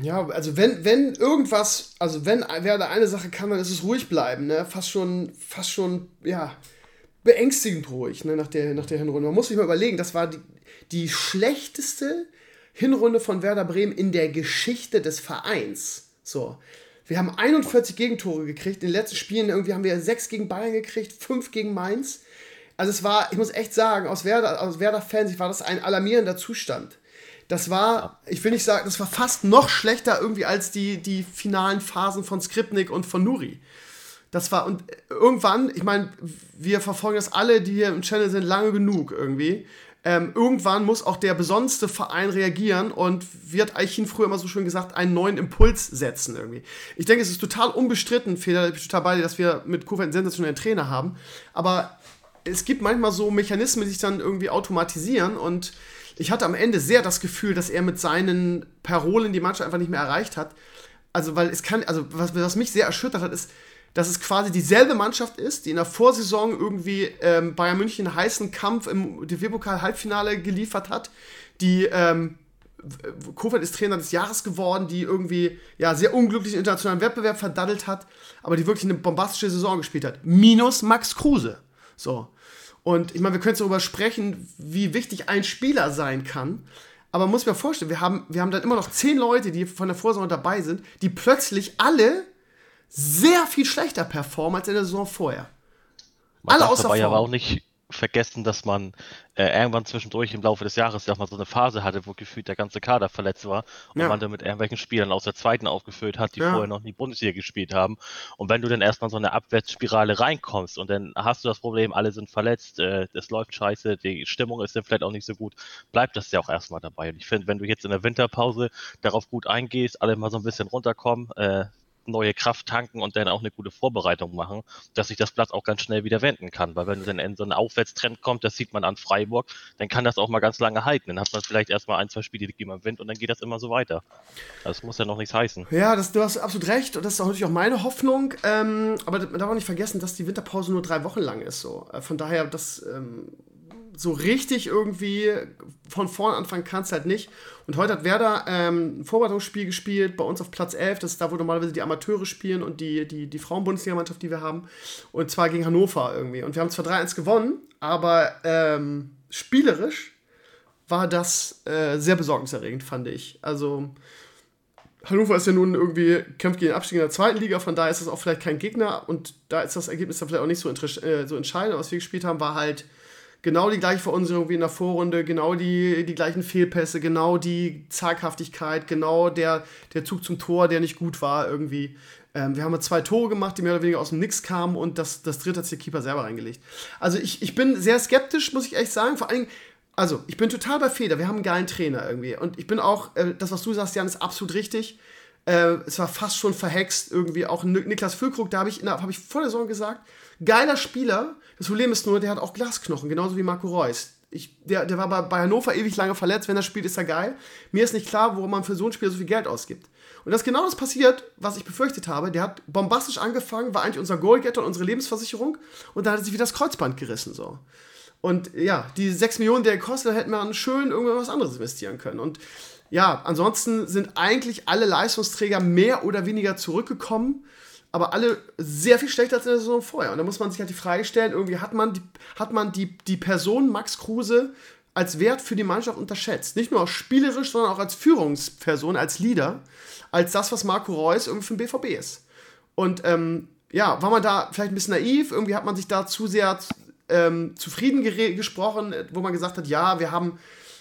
Ja, also wenn, wenn irgendwas, also wenn Werder eine Sache kann, dann ist es ruhig bleiben, ne? Fast schon, fast schon, ja, beängstigend ruhig, ne? Nach der, nach der Hinrunde. Man muss sich mal überlegen, das war die, die schlechteste Hinrunde von Werder Bremen in der Geschichte des Vereins. So. Wir haben 41 Gegentore gekriegt. In den letzten Spielen irgendwie haben wir 6 gegen Bayern gekriegt, 5 gegen Mainz. Also es war, ich muss echt sagen, aus Werder, aus Werder-Fans war das ein alarmierender Zustand. Das war, ich will nicht sagen, das war fast noch schlechter irgendwie als die, die finalen Phasen von Skripnik und von Nuri. Das war, und irgendwann, ich meine, wir verfolgen das alle, die hier im Channel sind, lange genug irgendwie. Ähm, irgendwann muss auch der besonste Verein reagieren und wird Eichin früher immer so schön gesagt, einen neuen Impuls setzen irgendwie. Ich denke, es ist total unbestritten, Feder, ich bin total bei dir, dass wir mit Kofeld einen sensationellen Trainer haben. Aber es gibt manchmal so Mechanismen, die sich dann irgendwie automatisieren und ich hatte am Ende sehr das Gefühl, dass er mit seinen Parolen die Mannschaft einfach nicht mehr erreicht hat. Also, weil es kann, also was, was mich sehr erschüttert hat, ist, dass es quasi dieselbe Mannschaft ist, die in der Vorsaison irgendwie ähm, Bayern München einen heißen Kampf im DFB-Pokal-Halbfinale geliefert hat, die ähm, Kofeld ist Trainer des Jahres geworden, die irgendwie ja sehr unglücklich im internationalen Wettbewerb verdaddelt hat, aber die wirklich eine bombastische Saison gespielt hat. Minus Max Kruse. So. Und ich meine, wir können jetzt darüber sprechen, wie wichtig ein Spieler sein kann. Aber man muss mir vorstellen, wir haben, wir haben dann immer noch zehn Leute, die von der Vorsaison dabei sind, die plötzlich alle sehr viel schlechter performen als in der Saison vorher. Man alle außer dabei aber auch nicht vergessen, dass man äh, irgendwann zwischendurch im Laufe des Jahres ja auch mal so eine Phase hatte, wo gefühlt der ganze Kader verletzt war und ja. man dann mit irgendwelchen Spielern aus der zweiten aufgefüllt hat, die ja. vorher noch nie Bundesliga gespielt haben. Und wenn du dann erstmal so eine Abwärtsspirale reinkommst und dann hast du das Problem, alle sind verletzt, äh, es läuft scheiße, die Stimmung ist dann vielleicht auch nicht so gut, bleibt das ja auch erstmal dabei. Und ich finde, wenn du jetzt in der Winterpause darauf gut eingehst, alle mal so ein bisschen runterkommen, äh, neue Kraft tanken und dann auch eine gute Vorbereitung machen, dass sich das Blatt auch ganz schnell wieder wenden kann. Weil wenn dann so einen Aufwärtstrend kommt, das sieht man an Freiburg, dann kann das auch mal ganz lange halten. Dann hat man vielleicht erstmal ein, zwei Spiele, die man Wind und dann geht das immer so weiter. Das muss ja noch nichts heißen. Ja, das, du hast absolut recht und das ist auch natürlich auch meine Hoffnung. Ähm, aber man darf auch nicht vergessen, dass die Winterpause nur drei Wochen lang ist. So. Äh, von daher, das ähm, so richtig irgendwie von vorn anfangen kannst halt nicht. Und heute hat Werder ähm, ein Vorbereitungsspiel gespielt, bei uns auf Platz 11. Das ist da, wo normalerweise die Amateure spielen und die, die, die Frauen-Bundesliga-Mannschaft, die wir haben. Und zwar gegen Hannover irgendwie. Und wir haben zwar 3-1 gewonnen, aber ähm, spielerisch war das äh, sehr besorgniserregend, fand ich. Also. Hannover ist ja nun irgendwie, kämpft gegen den Abstieg in der zweiten Liga, von daher ist das auch vielleicht kein Gegner und da ist das Ergebnis dann vielleicht auch nicht so, äh, so entscheidend. Was wir gespielt haben, war halt genau die gleiche Verunsicherung wie in der Vorrunde, genau die, die gleichen Fehlpässe, genau die Zaghaftigkeit, genau der, der Zug zum Tor, der nicht gut war irgendwie. Ähm, wir haben zwei Tore gemacht, die mehr oder weniger aus dem Nix kamen und das, das dritte hat sich der Keeper selber reingelegt. Also ich, ich bin sehr skeptisch, muss ich echt sagen. Vor allen Dingen, also ich bin total bei Feder. Wir haben einen geilen Trainer irgendwie. Und ich bin auch, äh, das, was du sagst, Jan, ist absolut richtig. Äh, es war fast schon verhext irgendwie. Auch Niklas Füllkrug, da habe ich, hab ich vor der Saison gesagt, geiler Spieler. Das Problem ist nur, der hat auch Glasknochen, genauso wie Marco Reus. Ich, der, der war bei, bei Hannover ewig lange verletzt. Wenn er spielt, ist er geil. Mir ist nicht klar, warum man für so einen Spieler so viel Geld ausgibt. Und das ist genau das passiert, was ich befürchtet habe. Der hat bombastisch angefangen, war eigentlich unser Goalgetter und unsere Lebensversicherung. Und dann hat er sich wieder das Kreuzband gerissen. So. Und ja, die 6 Millionen, die er kostet, hätten wir schön irgendwas anderes investieren können. Und ja, ansonsten sind eigentlich alle Leistungsträger mehr oder weniger zurückgekommen, aber alle sehr viel schlechter als in der Saison vorher. Und da muss man sich halt die Frage stellen, irgendwie hat man die, hat man die, die Person Max Kruse als Wert für die Mannschaft unterschätzt. Nicht nur spielerisch, sondern auch als Führungsperson, als Leader, als das, was Marco Reus irgendwie für den BVB ist. Und ähm, ja, war man da vielleicht ein bisschen naiv, irgendwie hat man sich da zu sehr ähm, zufrieden gesprochen, wo man gesagt hat, ja, wir haben,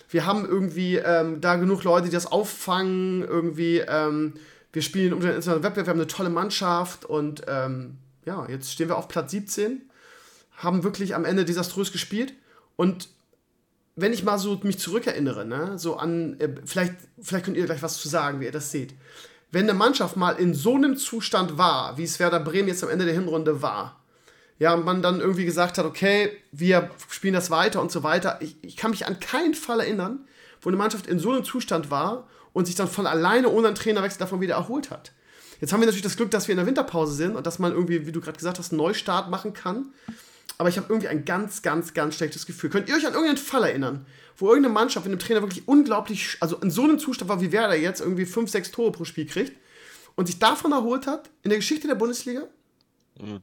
wir haben irgendwie ähm, da genug Leute, die das auffangen, irgendwie, ähm, wir spielen um den internationalen Wettbewerb, wir haben eine tolle Mannschaft und ähm, ja, jetzt stehen wir auf Platz 17, haben wirklich am Ende desaströs gespielt und wenn ich mal so mich zurückerinnere, ne, so an, äh, vielleicht, vielleicht könnt ihr gleich was zu sagen, wie ihr das seht. Wenn eine Mannschaft mal in so einem Zustand war, wie es Werder Bremen jetzt am Ende der Hinrunde war, ja, und man dann irgendwie gesagt hat, okay, wir spielen das weiter und so weiter. Ich, ich kann mich an keinen Fall erinnern, wo eine Mannschaft in so einem Zustand war und sich dann von alleine ohne einen Trainerwechsel davon wieder erholt hat. Jetzt haben wir natürlich das Glück, dass wir in der Winterpause sind und dass man irgendwie, wie du gerade gesagt hast, einen Neustart machen kann. Aber ich habe irgendwie ein ganz, ganz, ganz schlechtes Gefühl. Könnt ihr euch an irgendeinen Fall erinnern, wo irgendeine Mannschaft in einem Trainer wirklich unglaublich, also in so einem Zustand war, wie Werder jetzt irgendwie 5, 6 Tore pro Spiel kriegt und sich davon erholt hat in der Geschichte der Bundesliga?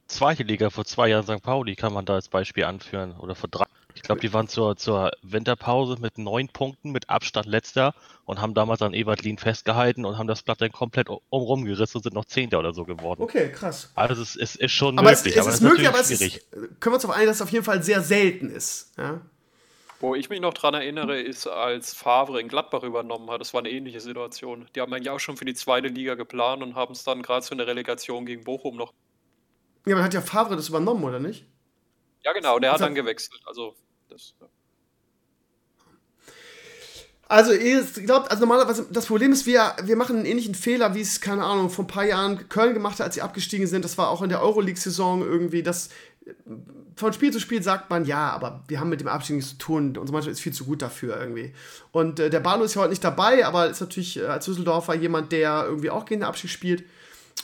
Zweite Liga vor zwei Jahren St. Pauli kann man da als Beispiel anführen. Oder vor drei. Ich glaube, die waren zur, zur Winterpause mit neun Punkten, mit Abstand letzter und haben damals an Ewald Lien festgehalten und haben das Blatt dann komplett umrum gerissen und sind noch Zehnter oder so geworden. Okay, krass. Also es ist, ist schon aber möglich. Es, es aber ist, ist möglich, aber es ist, können wir uns auf einigen, dass es auf jeden Fall sehr selten ist. Ja? Wo ich mich noch dran erinnere, ist, als Favre in Gladbach übernommen hat. Das war eine ähnliche Situation. Die haben eigentlich auch schon für die zweite Liga geplant und haben es dann gerade so in der Relegation gegen Bochum noch ja, aber hat ja Favre das übernommen, oder nicht? Ja, genau, der hat dann gewechselt. Also, Ja. Also, ihr glaubt, also normalerweise, das Problem ist, wir, wir machen einen ähnlichen Fehler, wie es, keine Ahnung, vor ein paar Jahren Köln gemacht hat, als sie abgestiegen sind. Das war auch in der Euroleague-Saison irgendwie, dass von Spiel zu Spiel sagt man, ja, aber wir haben mit dem Abstieg nichts zu tun. Unsere Mannschaft ist viel zu gut dafür irgendwie. Und äh, der Bano ist ja heute nicht dabei, aber ist natürlich äh, als Düsseldorfer jemand, der irgendwie auch gegen den Abstieg spielt.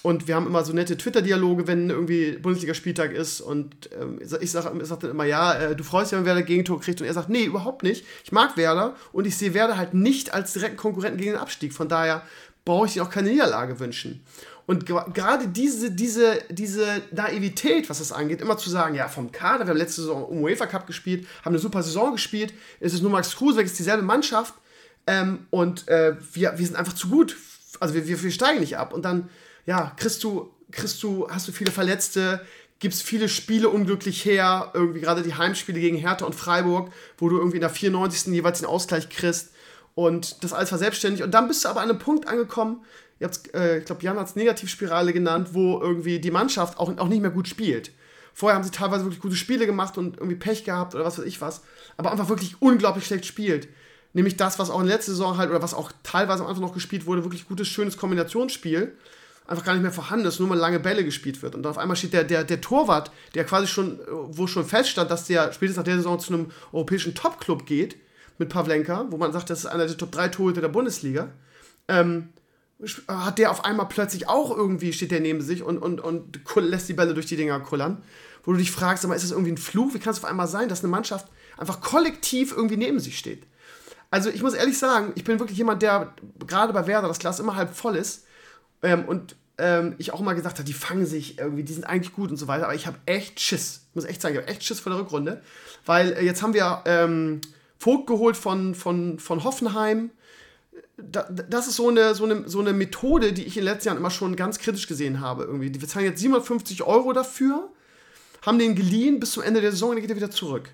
Und wir haben immer so nette Twitter-Dialoge, wenn irgendwie Bundesligaspieltag ist. Und ähm, ich sage sag dann immer, ja, äh, du freust dich, wenn Werder Gegentor kriegt. Und er sagt, nee, überhaupt nicht. Ich mag Werder und ich sehe Werder halt nicht als direkten Konkurrenten gegen den Abstieg. Von daher brauche ich dir auch keine Niederlage wünschen. Und gerade diese, diese, diese Naivität, was das angeht, immer zu sagen, ja, vom Kader, wir haben letzte Saison um UEFA Cup gespielt, haben eine super Saison gespielt, es ist nur Max Kruse, es ist dieselbe Mannschaft ähm, und äh, wir, wir sind einfach zu gut. Also wir, wir, wir steigen nicht ab. Und dann ja, kriegst du, kriegst du, hast du viele Verletzte, gibt es viele Spiele unglücklich her, irgendwie gerade die Heimspiele gegen Hertha und Freiburg, wo du irgendwie in der 94. jeweils den Ausgleich kriegst und das alles verselbstständigt. Und dann bist du aber an einem Punkt angekommen, äh, ich glaube, Jan hat es Negativspirale genannt, wo irgendwie die Mannschaft auch, auch nicht mehr gut spielt. Vorher haben sie teilweise wirklich gute Spiele gemacht und irgendwie Pech gehabt oder was weiß ich was, aber einfach wirklich unglaublich schlecht spielt. Nämlich das, was auch in der letzten Saison halt oder was auch teilweise am Anfang noch gespielt wurde, wirklich gutes, schönes Kombinationsspiel einfach gar nicht mehr vorhanden ist, nur mal lange Bälle gespielt wird. Und auf einmal steht der, der, der Torwart, der quasi schon, wo schon feststand, dass der spätestens nach der Saison zu einem europäischen Top-Club geht, mit Pavlenka, wo man sagt, das ist einer der Top 3 Torhüter der Bundesliga, ähm, hat der auf einmal plötzlich auch irgendwie, steht der neben sich und, und, und lässt die Bälle durch die Dinger kullern. Wo du dich fragst, aber ist das irgendwie ein Fluch? Wie kann es auf einmal sein, dass eine Mannschaft einfach kollektiv irgendwie neben sich steht? Also ich muss ehrlich sagen, ich bin wirklich jemand, der gerade bei Werder das Glas immer halb voll ist ähm, und ähm, ich auch immer gesagt habe, die fangen sich irgendwie, die sind eigentlich gut und so weiter, aber ich habe echt Schiss. Ich muss echt sagen, ich habe echt Schiss vor der Rückrunde. Weil äh, jetzt haben wir ähm, Vogt geholt von, von, von Hoffenheim. Da, das ist so eine, so, eine, so eine Methode, die ich in den letzten Jahren immer schon ganz kritisch gesehen habe. Irgendwie. Wir zahlen jetzt 750 Euro dafür, haben den geliehen bis zum Ende der Saison und dann geht er wieder zurück.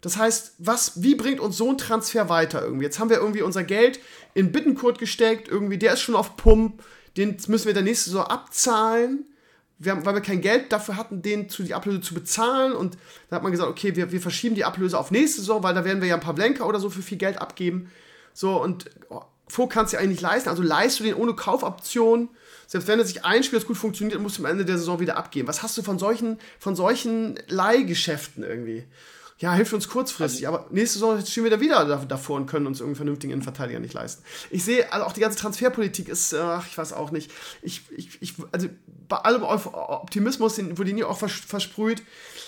Das heißt, was, wie bringt uns so ein Transfer weiter irgendwie? Jetzt haben wir irgendwie unser Geld in Bittenkurt gesteckt, irgendwie, der ist schon auf Pump, den müssen wir der nächste Saison abzahlen wir haben, weil wir kein Geld dafür hatten, den zu die Ablöse zu bezahlen. Und da hat man gesagt, okay, wir, wir verschieben die Ablöse auf nächste Saison, weil da werden wir ja ein paar Blenker oder so für viel Geld abgeben. So, und oh, Vogt kannst du eigentlich nicht leisten. Also leist du den ohne Kaufoption. Selbst wenn er sich einspielt, das gut funktioniert, musst du am Ende der Saison wieder abgeben. Was hast du von solchen, von solchen Leihgeschäften irgendwie? Ja, hilft uns kurzfristig, also, aber nächste Saison stehen wir da wieder davor und können uns irgendwie vernünftigen Innenverteidiger nicht leisten. Ich sehe, also auch die ganze Transferpolitik ist, ach, ich weiß auch nicht. Ich, ich, ich, also bei allem Optimismus, den wurde nie auch versprüht,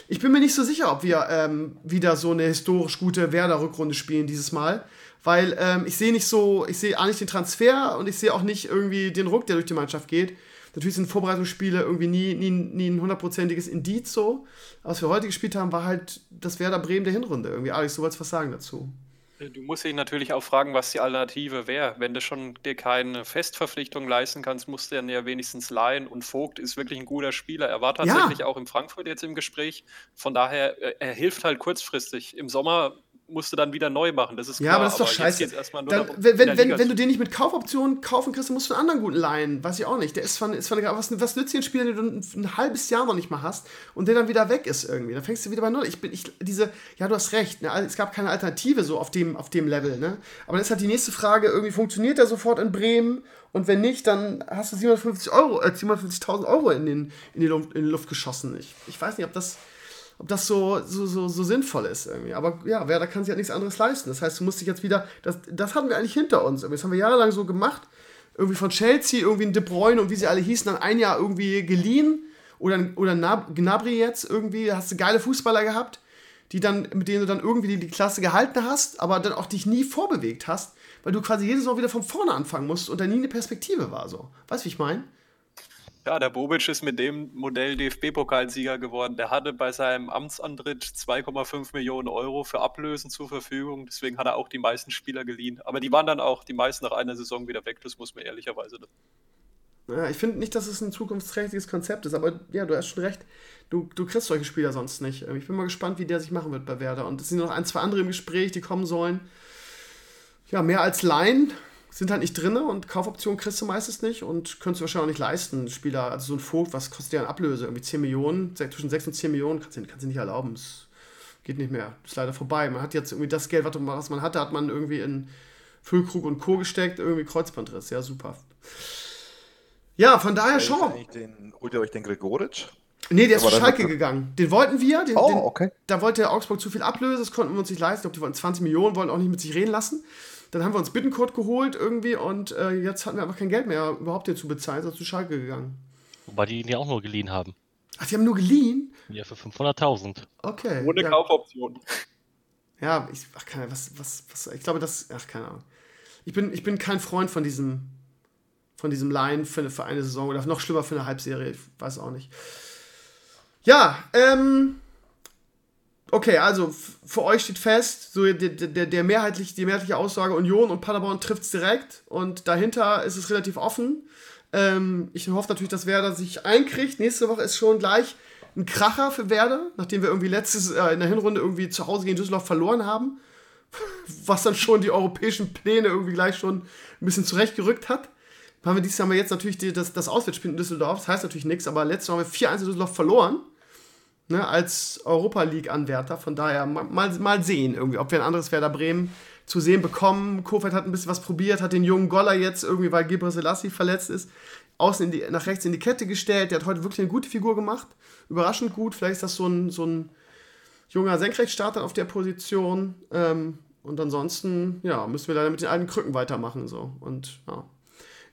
ich bin mir nicht so sicher, ob wir ähm, wieder so eine historisch gute Werder-Rückrunde spielen dieses Mal. Weil ähm, ich sehe nicht so, ich sehe auch nicht den Transfer und ich sehe auch nicht irgendwie den Ruck, der durch die Mannschaft geht. Natürlich sind Vorbereitungsspiele irgendwie nie, nie, nie ein hundertprozentiges Indiz so. Aber was wir heute gespielt haben, war halt das Werder Bremen der Hinrunde. Irgendwie, Alex, du wolltest was sagen dazu. Du musst dich natürlich auch fragen, was die Alternative wäre. Wenn du schon dir keine Festverpflichtung leisten kannst, musst du dann ja wenigstens leihen. Und Vogt ist wirklich ein guter Spieler. Er war tatsächlich ja. auch in Frankfurt jetzt im Gespräch. Von daher, äh, er hilft halt kurzfristig. Im Sommer musst du dann wieder neu machen. Das ist klar. Ja, aber das ist doch scheiße. Dann, wenn, wenn, wenn, wenn, du den nicht mit Kaufoptionen kaufen kriegst, dann musst du einen anderen guten leihen. Weiß ich auch nicht. Der ist von, ist von was, was nützt dir ein Spieler, den du ein, ein, halbes Jahr noch nicht mal hast und der dann wieder weg ist irgendwie. Dann fängst du wieder bei Null. Ich bin, ich, diese, ja, du hast recht. Ne? Es gab keine Alternative so auf dem, auf dem Level. Ne? Aber dann ist halt die nächste Frage, irgendwie funktioniert der sofort in Bremen? Und wenn nicht, dann hast du 750 Euro, äh, 750.000 Euro in, den, in, die Luft, in die Luft geschossen. Ich, ich weiß nicht, ob das ob das so, so, so, so sinnvoll ist irgendwie. Aber ja, Werder kann sich halt nichts anderes leisten. Das heißt, du musst dich jetzt wieder, das, das hatten wir eigentlich hinter uns. Das haben wir jahrelang so gemacht. Irgendwie von Chelsea, irgendwie ein De Bruyne und wie sie alle hießen, dann ein Jahr irgendwie geliehen. Oder, oder Gnabry jetzt irgendwie, da hast du geile Fußballer gehabt, die dann, mit denen du dann irgendwie die, die Klasse gehalten hast, aber dann auch dich nie vorbewegt hast, weil du quasi jedes Mal wieder von vorne anfangen musst und da nie eine Perspektive war so. Weißt du, wie ich meine? Ja, der Bobic ist mit dem Modell DFB-Pokalsieger geworden. Der hatte bei seinem Amtsantritt 2,5 Millionen Euro für Ablösen zur Verfügung. Deswegen hat er auch die meisten Spieler geliehen. Aber die waren dann auch die meisten nach einer Saison wieder weg. Das muss man ehrlicherweise. Ja, ich finde nicht, dass es ein zukunftsträchtiges Konzept ist, aber ja, du hast schon recht. Du, du kriegst solche Spieler sonst nicht. Ich bin mal gespannt, wie der sich machen wird bei Werder. Und es sind noch ein, zwei andere im Gespräch, die kommen sollen. Ja, mehr als Laien sind halt nicht drin und Kaufoptionen kriegst du meistens nicht und könntest du wahrscheinlich auch nicht leisten. Spieler, also so ein Vogt, was kostet der an Ablöse? Irgendwie 10 Millionen, zwischen 6 und 10 Millionen kannst du, kannst nicht erlauben. Das geht nicht mehr. Das ist leider vorbei. Man hat jetzt irgendwie das Geld, was man hatte, hat man irgendwie in Füllkrug und Co. gesteckt, irgendwie Kreuzbandriss. Ja, super. Ja, von daher schon. holt ihr euch den Gregoritsch? Nee, der ist zu Schalke gegangen. Den wollten wir. Den, oh, okay. Den, da wollte Augsburg zu viel Ablöse, das konnten wir uns nicht leisten. Ich glaube, die wollten 20 Millionen, wollten auch nicht mit sich reden lassen. Dann haben wir uns Bittencode geholt irgendwie und äh, jetzt hatten wir einfach kein Geld mehr, überhaupt hier zu bezahlen, sind zu Schalke gegangen. Wobei die ihn ja auch nur geliehen haben. Ach, die haben nur geliehen? Ja, für 500.000. Okay. Ohne ja. Kaufoption. Ja, ich, ach, keine, was, was, was, ich glaube, das, ach, keine Ahnung. Ich bin, ich bin kein Freund von diesem, von diesem Line für, für eine Saison oder noch schlimmer für eine Halbserie, ich weiß auch nicht. Ja, ähm, Okay, also für euch steht fest, so der, der, der mehrheitlich, die mehrheitliche Aussage Union und Paderborn trifft es direkt und dahinter ist es relativ offen. Ähm, ich hoffe natürlich, dass Werder sich einkriegt. Nächste Woche ist schon gleich ein Kracher für Werder, nachdem wir irgendwie letztes äh, in der Hinrunde irgendwie zu Hause gegen Düsseldorf verloren haben, was dann schon die europäischen Pläne irgendwie gleich schon ein bisschen zurechtgerückt hat. Haben wir dieses Jahr jetzt natürlich die, das, das Auswärtsspiel in Düsseldorf, das heißt natürlich nichts, aber letztes Jahr haben wir 4-1 in Düsseldorf verloren ne, als Europa League-Anwärter. Von daher mal, mal sehen, irgendwie, ob wir ein anderes Werder Bremen zu sehen bekommen. Kofeld hat ein bisschen was probiert, hat den jungen Goller jetzt irgendwie, weil Gebre Selassie verletzt ist, außen die, nach rechts in die Kette gestellt. Der hat heute wirklich eine gute Figur gemacht. Überraschend gut. Vielleicht ist das so ein, so ein junger Senkrechtstarter auf der Position. Ähm, und ansonsten, ja, müssen wir leider mit den alten Krücken weitermachen. So. Und ja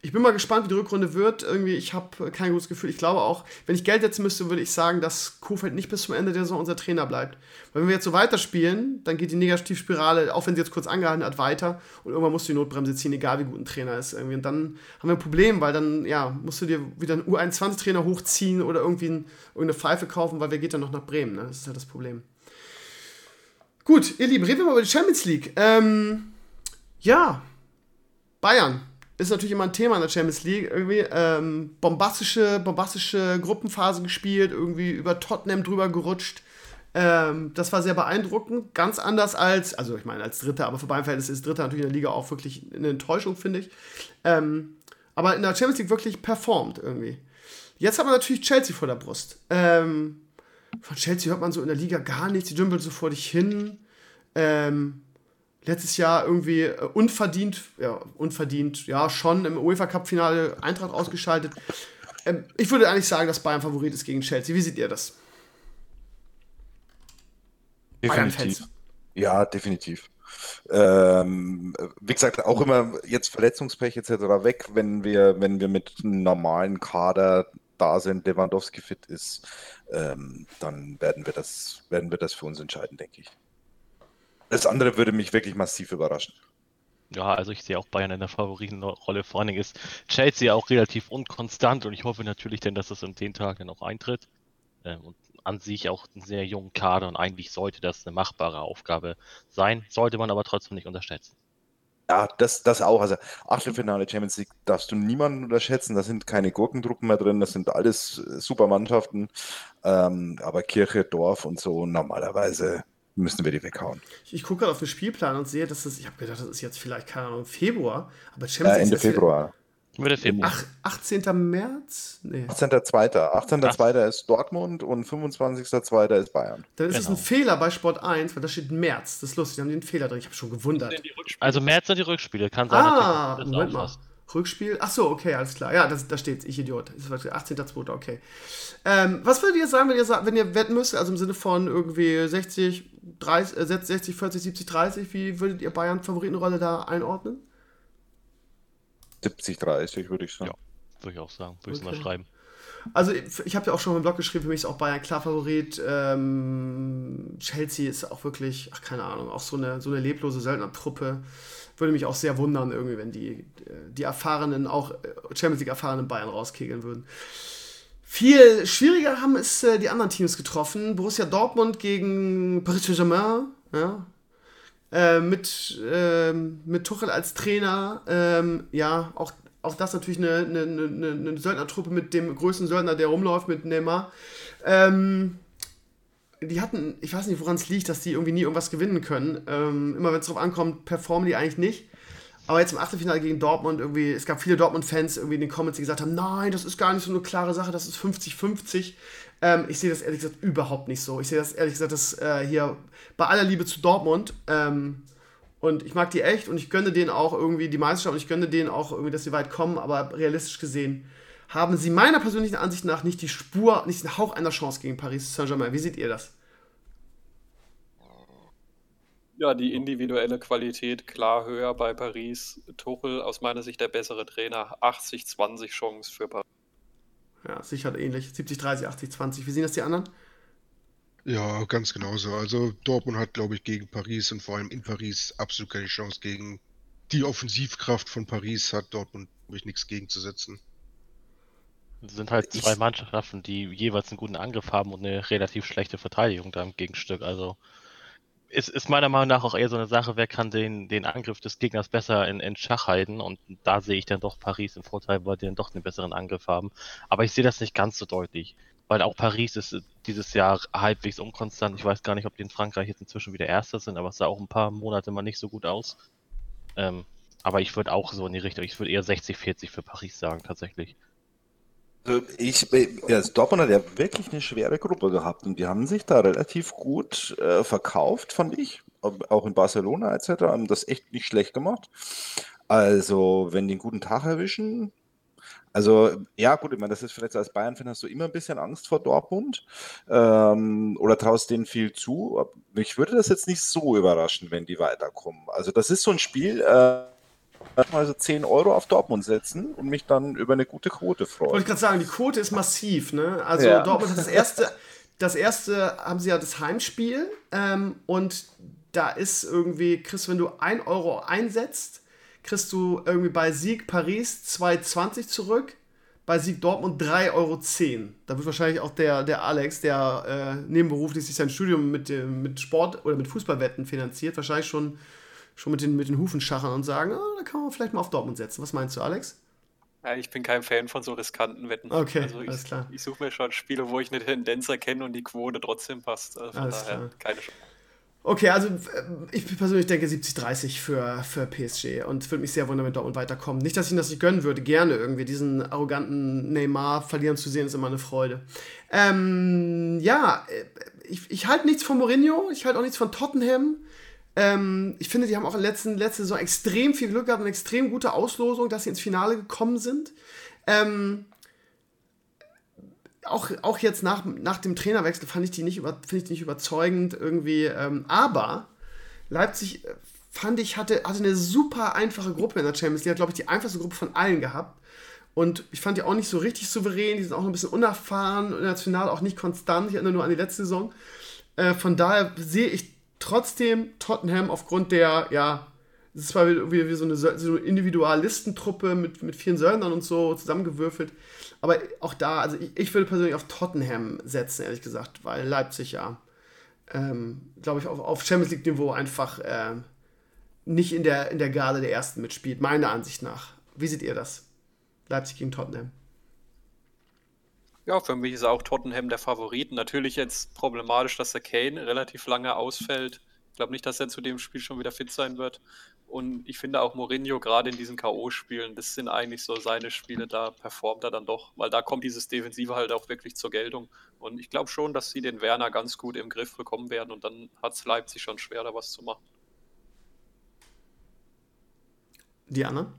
ich bin mal gespannt, wie die Rückrunde wird. Irgendwie, ich habe kein gutes Gefühl. Ich glaube auch, wenn ich Geld setzen müsste, würde ich sagen, dass Kofeld nicht bis zum Ende der Saison unser Trainer bleibt. Weil wenn wir jetzt so weiterspielen, dann geht die Negativspirale, auch wenn sie jetzt kurz angehalten hat, weiter. Und irgendwann musst du die Notbremse ziehen, egal wie gut ein Trainer ist. Irgendwie. Und dann haben wir ein Problem, weil dann, ja, musst du dir wieder einen U21-Trainer hochziehen oder irgendwie ein, irgendeine Pfeife kaufen, weil wer geht dann noch nach Bremen? Ne? Das ist halt das Problem. Gut, ihr Lieben, reden wir mal über die Champions League. Ähm, ja, Bayern ist natürlich immer ein Thema in der Champions League. Irgendwie ähm, bombastische, bombastische Gruppenphase gespielt, irgendwie über Tottenham drüber gerutscht. Ähm, das war sehr beeindruckend. Ganz anders als, also ich meine als Dritter, aber für Bayern ist Dritter natürlich in der Liga auch wirklich eine Enttäuschung, finde ich. Ähm, aber in der Champions League wirklich performt irgendwie. Jetzt haben wir natürlich Chelsea vor der Brust. Ähm, von Chelsea hört man so in der Liga gar nichts, die dümpeln so vor dich hin. Ähm, letztes Jahr irgendwie äh, unverdient, ja, unverdient, ja, schon im UEFA Cup-Finale Eintracht ausgeschaltet. Ähm, ich würde eigentlich sagen, dass Bayern Favorit ist gegen Chelsea. Wie seht ihr das? Definitiv. Ja, definitiv. Ähm, wie gesagt, auch immer jetzt Verletzungspech etc. weg, wenn wir, wenn wir mit einem normalen Kader da sind, Lewandowski fit ist, ähm, dann werden wir das, werden wir das für uns entscheiden, denke ich. Das andere würde mich wirklich massiv überraschen. Ja, also ich sehe auch Bayern in der Favoritenrolle. Vor allen Dingen ist Chelsea auch relativ unkonstant und ich hoffe natürlich denn, dass das in den Tagen auch eintritt. Ähm, und an sich auch einen sehr jungen Kader und eigentlich sollte das eine machbare Aufgabe sein, sollte man aber trotzdem nicht unterschätzen. Ja, das, das auch. Also Achtelfinale Champions League darfst du niemanden unterschätzen. Da sind keine Gurkentruppen mehr drin. Das sind alles äh, super Mannschaften. Ähm, aber Kirche, Dorf und so normalerweise müssen wir die weghauen. Ich, ich gucke gerade auf den Spielplan und sehe, dass das, ich habe gedacht, das ist jetzt vielleicht, keine Ahnung, Februar, aber Champions League. Ende Februar. Mitte Februar. Ach, 18. März? Nee. 18.2. 18.2. ist Dortmund und 25.2. ist Bayern. Dann ist es genau. ein Fehler bei Sport 1, weil da steht März. Das ist lustig, da haben die einen Fehler drin. Ich habe schon gewundert. Also März sind die Rückspiele, kann sein. Ah, Moment mal. Rückspiel. Ach so, okay, alles klar. Ja, das, da steht Ich Idiot. Das ist 18.2. Okay. Ähm, was würdet ihr sagen, wenn ihr, wenn ihr wetten müsst? Also im Sinne von irgendwie 60, 30, äh, 60, 40, 70, 30. Wie würdet ihr Bayern Favoritenrolle da einordnen? 70, 30, würde ich sagen. Ja, würde ich auch sagen. Würde okay. ich mal schreiben. Also ich habe ja auch schon im Blog geschrieben, für mich ist auch Bayern klar Favorit. Ähm, Chelsea ist auch wirklich, ach keine Ahnung, auch so eine, so eine leblose Söldnertruppe. Würde mich auch sehr wundern, irgendwie, wenn die, die erfahrenen, auch Champions League erfahrenen Bayern rauskegeln würden. Viel schwieriger haben es äh, die anderen Teams getroffen. Borussia Dortmund gegen Paris Saint-Germain, ja, äh, mit, äh, mit Tuchel als Trainer. Ähm, ja, auch, auch das natürlich eine, eine, eine, eine Söldnertruppe mit dem größten Söldner, der rumläuft, mit Neymar. Ähm, die hatten, ich weiß nicht, woran es liegt, dass die irgendwie nie irgendwas gewinnen können. Ähm, immer wenn es drauf ankommt, performen die eigentlich nicht. Aber jetzt im Achtelfinale gegen Dortmund irgendwie, es gab viele Dortmund-Fans irgendwie in den Comments, die gesagt haben, nein, das ist gar nicht so eine klare Sache, das ist 50-50. Ähm, ich sehe das ehrlich gesagt überhaupt nicht so. Ich sehe das ehrlich gesagt, dass äh, hier bei aller Liebe zu Dortmund ähm, und ich mag die echt und ich gönne denen auch irgendwie die Meisterschaft und ich gönne denen auch irgendwie, dass sie weit kommen, aber realistisch gesehen haben sie meiner persönlichen Ansicht nach nicht die Spur, nicht den Hauch einer Chance gegen Paris Saint-Germain. Wie seht ihr das? Ja, die individuelle Qualität klar höher bei Paris. Tuchel aus meiner Sicht der bessere Trainer. 80-20 Chance für Paris. Ja, sicher ähnlich. 70-30, 80-20. Wie sehen das die anderen? Ja, ganz genauso. Also Dortmund hat, glaube ich, gegen Paris und vor allem in Paris absolut keine Chance gegen die Offensivkraft von Paris hat Dortmund, glaube ich, nichts gegenzusetzen. Sind halt zwei Mannschaften, die jeweils einen guten Angriff haben und eine relativ schlechte Verteidigung da im Gegenstück. Also ist, ist meiner Meinung nach auch eher so eine Sache, wer kann den, den Angriff des Gegners besser in, in Schach halten. Und da sehe ich dann doch Paris im Vorteil, weil die dann doch einen besseren Angriff haben. Aber ich sehe das nicht ganz so deutlich. Weil auch Paris ist dieses Jahr halbwegs unkonstant. Ich weiß gar nicht, ob die in Frankreich jetzt inzwischen wieder Erster sind, aber es sah auch ein paar Monate mal nicht so gut aus. Ähm, aber ich würde auch so in die Richtung, ich würde eher 60-40 für Paris sagen, tatsächlich. Also ich, ja, Dortmund hat ja wirklich eine schwere Gruppe gehabt und die haben sich da relativ gut äh, verkauft, fand ich. Auch in Barcelona etc. haben das echt nicht schlecht gemacht. Also, wenn die einen guten Tag erwischen, also ja gut, ich meine, das ist vielleicht als Bayern-Fan hast du immer ein bisschen Angst vor Dortmund ähm, oder traust denen viel zu. Mich würde das jetzt nicht so überraschen, wenn die weiterkommen. Also das ist so ein Spiel, äh, also 10 Euro auf Dortmund setzen und mich dann über eine gute Quote freuen. Wollte ich gerade sagen, die Quote ist massiv. Ne? Also ja. Dortmund hat das erste, das erste haben sie ja das Heimspiel ähm, und da ist irgendwie, kriegst wenn du 1 Euro einsetzt, kriegst du irgendwie bei Sieg Paris 2,20 zurück, bei Sieg Dortmund 3,10 Euro. Da wird wahrscheinlich auch der, der Alex, der äh, nebenberuflich sich sein Studium mit, mit Sport oder mit Fußballwetten finanziert, wahrscheinlich schon schon mit den, mit den Hufen schachern und sagen, oh, da kann man vielleicht mal auf Dortmund setzen. Was meinst du, Alex? Ja, ich bin kein Fan von so riskanten Wetten. Okay, also ich, alles klar. Ich suche mir schon Spiele, wo ich eine Tendenz erkenne und die Quote trotzdem passt. Also alles daher klar. keine Chance. Okay, also äh, ich persönlich denke 70-30 für, für PSG und würde mich sehr wundern, wenn Dortmund weiterkommt. Nicht, dass ich das nicht gönnen würde, gerne irgendwie. Diesen arroganten Neymar verlieren zu sehen, ist immer eine Freude. Ähm, ja, äh, ich, ich halte nichts von Mourinho, ich halte auch nichts von Tottenham. Ähm, ich finde, die haben auch in der letzten, letzten Saison extrem viel Glück gehabt und extrem gute Auslosung, dass sie ins Finale gekommen sind. Ähm, auch, auch jetzt nach, nach dem Trainerwechsel fand ich die nicht, über, ich nicht überzeugend irgendwie. Ähm, aber Leipzig, äh, fand ich, hatte, hatte eine super einfache Gruppe in der Champions League. Hat, glaube ich, die einfachste Gruppe von allen gehabt. Und ich fand die auch nicht so richtig souverän. Die sind auch ein bisschen unerfahren, international auch nicht konstant. Ich erinnere nur an die letzte Saison. Äh, von daher sehe ich trotzdem Tottenham aufgrund der, ja, es ist zwar wie, wie so eine, so eine Individualistentruppe mit, mit vielen Söldnern und so zusammengewürfelt. Aber auch da, also ich, ich würde persönlich auf Tottenham setzen, ehrlich gesagt, weil Leipzig ja, ähm, glaube ich, auf, auf Champions League-Niveau einfach äh, nicht in der, in der Garde der Ersten mitspielt, meiner Ansicht nach. Wie seht ihr das? Leipzig gegen Tottenham. Ja, für mich ist auch Tottenham der Favorit. Natürlich jetzt problematisch, dass der Kane relativ lange ausfällt. Ich glaube nicht, dass er zu dem Spiel schon wieder fit sein wird. Und ich finde auch Mourinho gerade in diesen K.O.-Spielen, das sind eigentlich so seine Spiele, da performt er dann doch, weil da kommt dieses Defensive halt auch wirklich zur Geltung. Und ich glaube schon, dass sie den Werner ganz gut im Griff bekommen werden und dann hat es Leipzig schon schwer, da was zu machen. Diana?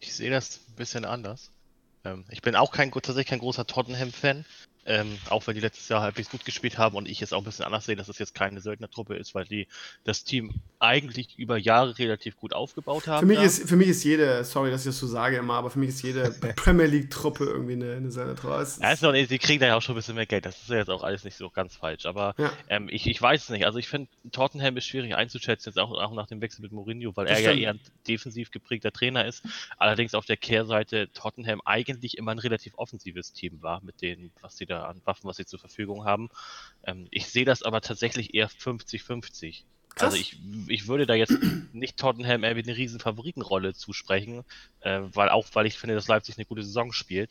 Ich sehe das ein bisschen anders. Ähm, ich bin auch kein, tatsächlich kein großer Tottenham-Fan. Ähm, auch wenn die letztes Jahr halbwegs gut gespielt haben und ich es auch ein bisschen anders sehe, dass es jetzt keine Söldnertruppe ist, weil die das Team eigentlich über Jahre relativ gut aufgebaut haben. Für mich, ist, für mich ist jede, sorry, dass ich das so sage immer, aber für mich ist jede Premier League-Truppe irgendwie eine, eine Söldnertruppe. Ja, ist noch, die kriegen da ja auch schon ein bisschen mehr Geld, das ist ja jetzt auch alles nicht so ganz falsch, aber ja. ähm, ich, ich weiß es nicht. Also ich finde, Tottenham ist schwierig einzuschätzen, jetzt auch, auch nach dem Wechsel mit Mourinho, weil das er stimmt. ja eher ein defensiv geprägter Trainer ist. Allerdings auf der Kehrseite Tottenham eigentlich immer ein relativ offensives Team war, mit denen, was sie da an Waffen, was sie zur Verfügung haben. Ähm, ich sehe das aber tatsächlich eher 50-50. Also ich, ich würde da jetzt nicht Tottenham irgendwie eine riesen Favoritenrolle zusprechen, äh, weil auch weil ich finde, dass Leipzig eine gute Saison spielt.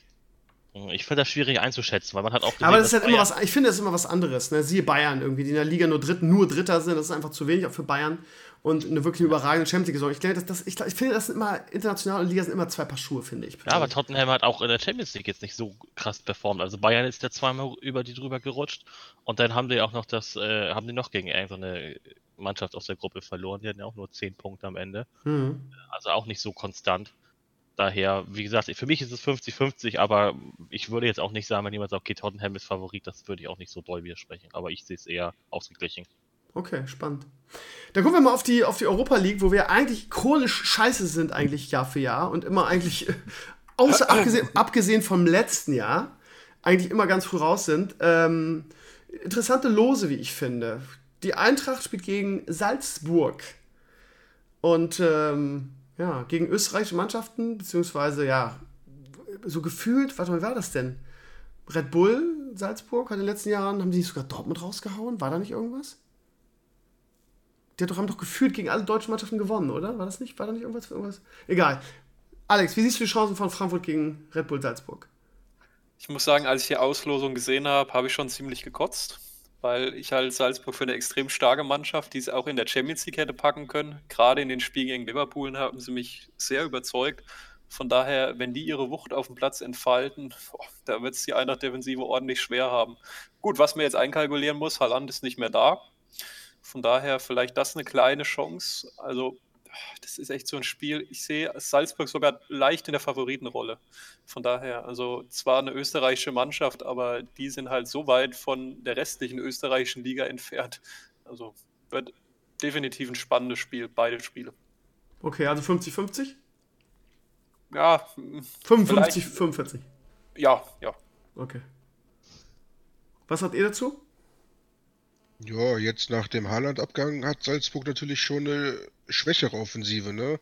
Ich finde das schwierig einzuschätzen, weil man hat auch gesehen, Aber das ist halt immer was, ich finde das ist immer was anderes. Ne? Siehe Bayern irgendwie, die in der Liga nur, Dritt, nur Dritter sind, das ist einfach zu wenig auch für Bayern und eine wirklich überragende Champions League Saison. Ich, das, das, ich, ich finde, das sind immer international und Liga sind immer zwei Paar Schuhe, finde ich. Ja, aber Tottenham hat auch in der Champions League jetzt nicht so krass performt. Also Bayern ist ja zweimal über die drüber gerutscht und dann haben die auch noch das, äh, haben die noch gegen irgendeine Mannschaft aus der Gruppe verloren. Die hatten ja auch nur zehn Punkte am Ende. Mhm. Also auch nicht so konstant. Daher, wie gesagt, für mich ist es 50-50, aber ich würde jetzt auch nicht sagen, wenn jemand sagt, okay, Tottenham ist Favorit, das würde ich auch nicht so doll widersprechen. Aber ich sehe es eher ausgeglichen. Okay, spannend. Dann gucken wir mal auf die, auf die Europa League, wo wir eigentlich chronisch scheiße sind, eigentlich Jahr für Jahr und immer eigentlich, außer abgesehen, abgesehen vom letzten Jahr, eigentlich immer ganz früh raus sind. Ähm, interessante Lose, wie ich finde. Die Eintracht spielt gegen Salzburg. Und ähm, ja, gegen österreichische Mannschaften, beziehungsweise ja, so gefühlt, warte mal, wie war das denn? Red Bull, Salzburg, hat in den letzten Jahren, haben die nicht sogar Dortmund rausgehauen? War da nicht irgendwas? Die haben doch gefühlt gegen alle deutschen Mannschaften gewonnen, oder? War das nicht? War da nicht irgendwas? irgendwas? Egal. Alex, wie siehst du die Chancen von Frankfurt gegen Red Bull Salzburg? Ich muss sagen, als ich die Auslosung gesehen habe, habe ich schon ziemlich gekotzt, weil ich halt Salzburg für eine extrem starke Mannschaft, die es auch in der Champions League hätte packen können. Gerade in den Spielen gegen Liverpool haben sie mich sehr überzeugt. Von daher, wenn die ihre Wucht auf dem Platz entfalten, boah, da wird es die Eintracht-Defensive ordentlich schwer haben. Gut, was man jetzt einkalkulieren muss, Haaland ist nicht mehr da. Von daher vielleicht das eine kleine Chance. Also, das ist echt so ein Spiel. Ich sehe Salzburg sogar leicht in der Favoritenrolle. Von daher, also zwar eine österreichische Mannschaft, aber die sind halt so weit von der restlichen österreichischen Liga entfernt. Also wird definitiv ein spannendes Spiel, beide Spiele. Okay, also 50-50? Ja. 55, 45. Ja, ja. Okay. Was habt ihr dazu? Ja, jetzt nach dem Haaland-Abgang hat Salzburg natürlich schon eine schwächere Offensive, ne?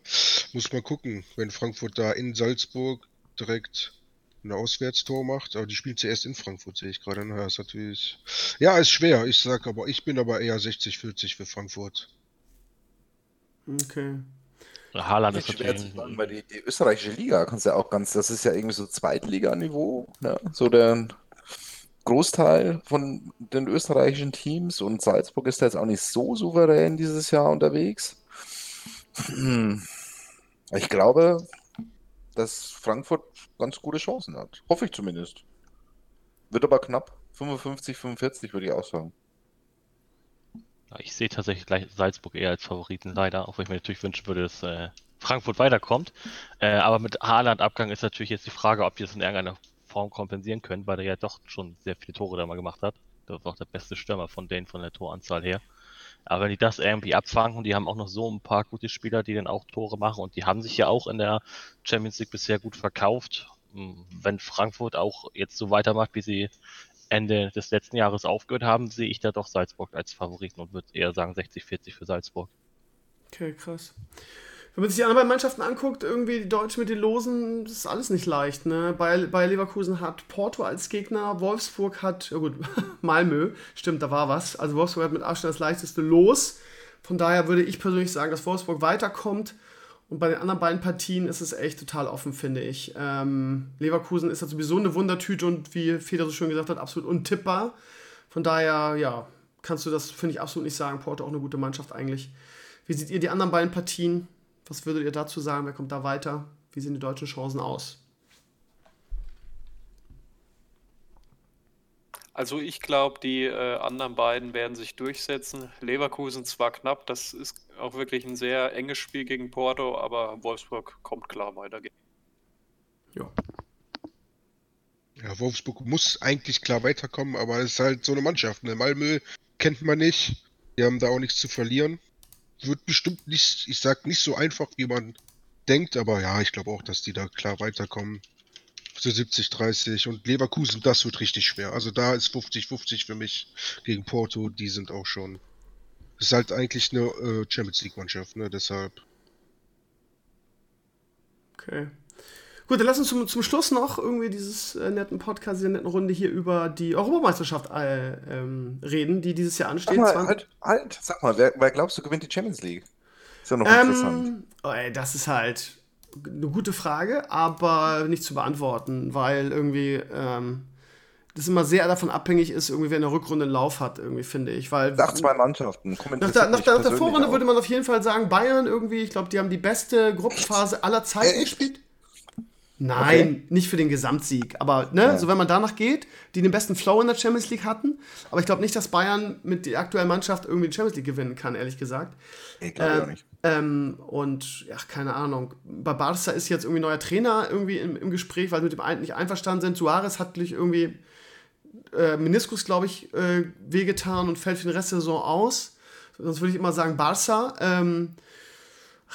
Muss mal gucken, wenn Frankfurt da in Salzburg direkt ein Auswärtstor macht. Aber die spielen zuerst in Frankfurt, sehe ich gerade. Na, ist natürlich. Ja, ist schwer. Ich sag aber, ich bin aber eher 60-40 für Frankfurt. Okay. Haaland ist schwer zu sagen, weil die, die österreichische Liga kannst ja auch ganz, das ist ja irgendwie so Zweitliganiveau, ne? So der Großteil von den österreichischen Teams und Salzburg ist da jetzt auch nicht so souverän dieses Jahr unterwegs. Ich glaube, dass Frankfurt ganz gute Chancen hat. Hoffe ich zumindest. Wird aber knapp. 55, 45 würde ich auch sagen. Ich sehe tatsächlich gleich Salzburg eher als Favoriten, leider, auch wenn ich mir natürlich wünschen würde, dass äh, Frankfurt weiterkommt. Äh, aber mit Haaland-Abgang ist natürlich jetzt die Frage, ob die das in irgendeiner Form kompensieren können, weil er ja doch schon sehr viele Tore da mal gemacht hat. Das war auch der beste Stürmer von denen von der Toranzahl her. Aber wenn die das irgendwie abfangen und die haben auch noch so ein paar gute Spieler, die dann auch Tore machen und die haben sich ja auch in der Champions League bisher gut verkauft. Hm, wenn Frankfurt auch jetzt so weitermacht, wie sie Ende des letzten Jahres aufgehört haben, sehe ich da doch Salzburg als Favoriten und würde eher sagen 60-40 für Salzburg. Okay, krass. Wenn man sich die anderen Mannschaften anguckt, irgendwie die Deutschen mit den Losen, das ist alles nicht leicht. Ne? Bei, bei Leverkusen hat Porto als Gegner, Wolfsburg hat, ja gut, Malmö, stimmt, da war was. Also Wolfsburg hat mit Abstand das leichteste Los. Von daher würde ich persönlich sagen, dass Wolfsburg weiterkommt. Und bei den anderen beiden Partien ist es echt total offen, finde ich. Ähm, Leverkusen ist ja sowieso eine Wundertüte und wie Feder so schön gesagt hat, absolut untippbar. Von daher, ja, kannst du das, finde ich, absolut nicht sagen. Porto auch eine gute Mannschaft eigentlich. Wie seht ihr die anderen beiden Partien? Was würdet ihr dazu sagen? Wer kommt da weiter? Wie sehen die deutschen Chancen aus? Also ich glaube, die äh, anderen beiden werden sich durchsetzen. Leverkusen zwar knapp, das ist auch wirklich ein sehr enges Spiel gegen Porto, aber Wolfsburg kommt klar weiter. Ja. Ja, Wolfsburg muss eigentlich klar weiterkommen, aber es ist halt so eine Mannschaft. Ne? Malmö kennt man nicht. Die haben da auch nichts zu verlieren. Wird bestimmt nicht, ich sag nicht so einfach, wie man denkt, aber ja, ich glaube auch, dass die da klar weiterkommen so 70, 30 und Leverkusen, das wird richtig schwer. Also da ist 50, 50 für mich gegen Porto, die sind auch schon. ist halt eigentlich eine äh, Champions League Mannschaft, ne, deshalb. Okay. Gut, dann lass uns zum, zum Schluss noch irgendwie dieses äh, netten Podcast, dieser netten Runde hier über die Europameisterschaft äh, ähm, reden, die dieses Jahr ansteht. Sag mal, halt, halt, sag mal wer, wer, glaubst du gewinnt die Champions League? Ist ja noch ähm, interessant. Oh, ey, das ist halt eine gute Frage, aber nicht zu beantworten, weil irgendwie ähm, das immer sehr davon abhängig ist, irgendwie wer in der Rückrunde einen Lauf hat, irgendwie finde ich. Weil, nach zwei Mannschaften. Nach der, nach, der, nach der Vorrunde auch. würde man auf jeden Fall sagen, Bayern irgendwie, ich glaube, die haben die beste Gruppenphase aller Zeiten gespielt. Nein, okay. nicht für den Gesamtsieg. Aber ne, ja. so wenn man danach geht, die den besten Flow in der Champions League hatten. Aber ich glaube nicht, dass Bayern mit der aktuellen Mannschaft irgendwie die Champions League gewinnen kann, ehrlich gesagt. Ich glaube äh, auch nicht. Ähm, und ja, keine Ahnung. Bei Barca ist jetzt irgendwie neuer Trainer irgendwie im, im Gespräch, weil sie mit dem einen nicht einverstanden sind. Suarez hat durch irgendwie äh, Meniskus, glaube ich, äh, wehgetan und fällt für den Rest der Saison aus. Sonst würde ich immer sagen Barca. Ähm,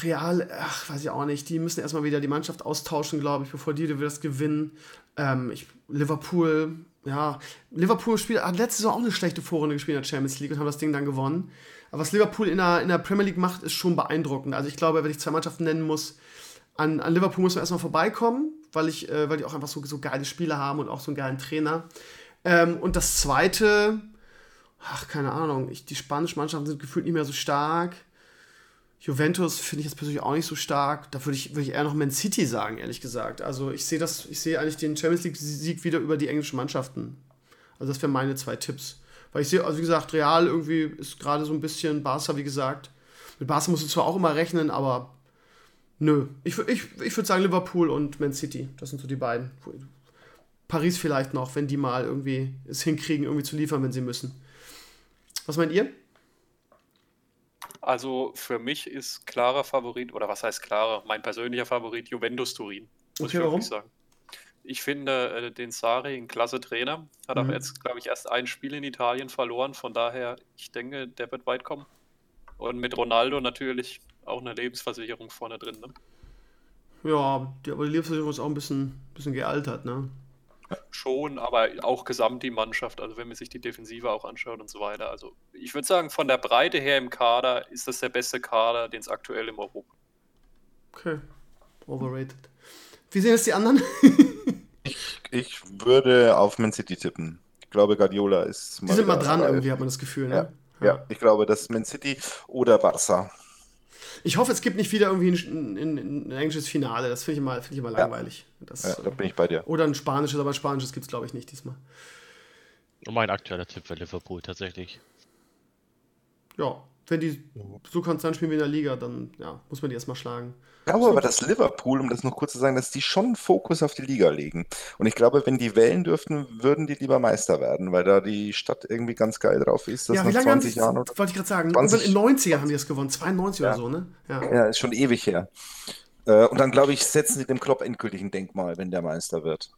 Real, ach, weiß ich auch nicht, die müssen erstmal wieder die Mannschaft austauschen, glaube ich, bevor die das gewinnen. Ähm, ich, Liverpool, ja, Liverpool spielt, hat letzte Saison auch eine schlechte Vorrunde gespielt in der Champions League und haben das Ding dann gewonnen. Aber was Liverpool in der, in der Premier League macht, ist schon beeindruckend. Also ich glaube, wenn ich zwei Mannschaften nennen muss, an, an Liverpool muss man erstmal vorbeikommen, weil, ich, äh, weil die auch einfach so, so geile Spieler haben und auch so einen geilen Trainer. Ähm, und das zweite, ach, keine Ahnung, ich, die spanischen Mannschaften sind gefühlt nicht mehr so stark. Juventus finde ich jetzt persönlich auch nicht so stark. Da würde ich, würd ich eher noch Man City sagen, ehrlich gesagt. Also ich sehe das, ich sehe eigentlich den Champions League-Sieg wieder über die englischen Mannschaften. Also das wären meine zwei Tipps. Weil ich sehe, also wie gesagt, Real irgendwie ist gerade so ein bisschen Barca, wie gesagt. Mit Barca musst du zwar auch immer rechnen, aber nö. Ich, ich, ich würde sagen Liverpool und Man City. Das sind so die beiden. Paris vielleicht noch, wenn die mal irgendwie es hinkriegen, irgendwie zu liefern, wenn sie müssen. Was meint ihr? Also für mich ist klarer Favorit, oder was heißt klarer, mein persönlicher Favorit Juventus Turin. Muss okay, ich warum? sagen. Ich finde äh, den Sari ein klasse Trainer. Hat mhm. aber jetzt, glaube ich, erst ein Spiel in Italien verloren. Von daher, ich denke, der wird weit kommen. Und mit Ronaldo natürlich auch eine Lebensversicherung vorne drin. Ne? Ja, die, aber die Lebensversicherung ist auch ein bisschen, bisschen gealtert, ne? Schon, aber auch gesamt die Mannschaft, also wenn man sich die Defensive auch anschaut und so weiter. Also ich würde sagen, von der Breite her im Kader ist das der beste Kader, den es aktuell im Europa. Okay. Overrated. Wie sehen es die anderen? ich, ich würde auf Man City tippen. Ich glaube, Guardiola ist mal. Die sind mal dran, irgendwie hat man das Gefühl, ne? Ja, ja. ja ich glaube, dass Man City oder Barca. Ich hoffe, es gibt nicht wieder irgendwie ein, ein, ein englisches Finale. Das finde ich, immer, find ich immer langweilig. Das, ja, da bin ich bei dir. Oder ein spanisches, aber ein spanisches gibt es, glaube ich, nicht diesmal. Mein aktueller Tipp für Liverpool tatsächlich. Ja, wenn die so konstant spielen wie in der Liga, dann ja, muss man die erstmal schlagen. Ich glaube aber, dass Liverpool, um das noch kurz zu sagen, dass die schon Fokus auf die Liga legen. Und ich glaube, wenn die wählen dürften, würden die lieber Meister werden, weil da die Stadt irgendwie ganz geil drauf ist. Das ja, wie lange 20 haben Jahren oder wollte ich gerade sagen, 20, in den 90er haben die es gewonnen, 92 ja. oder so, ne? Ja. ja, ist schon ewig her. Äh, und dann, glaube ich, setzen sie dem Klopp endgültig ein Denkmal, wenn der Meister wird.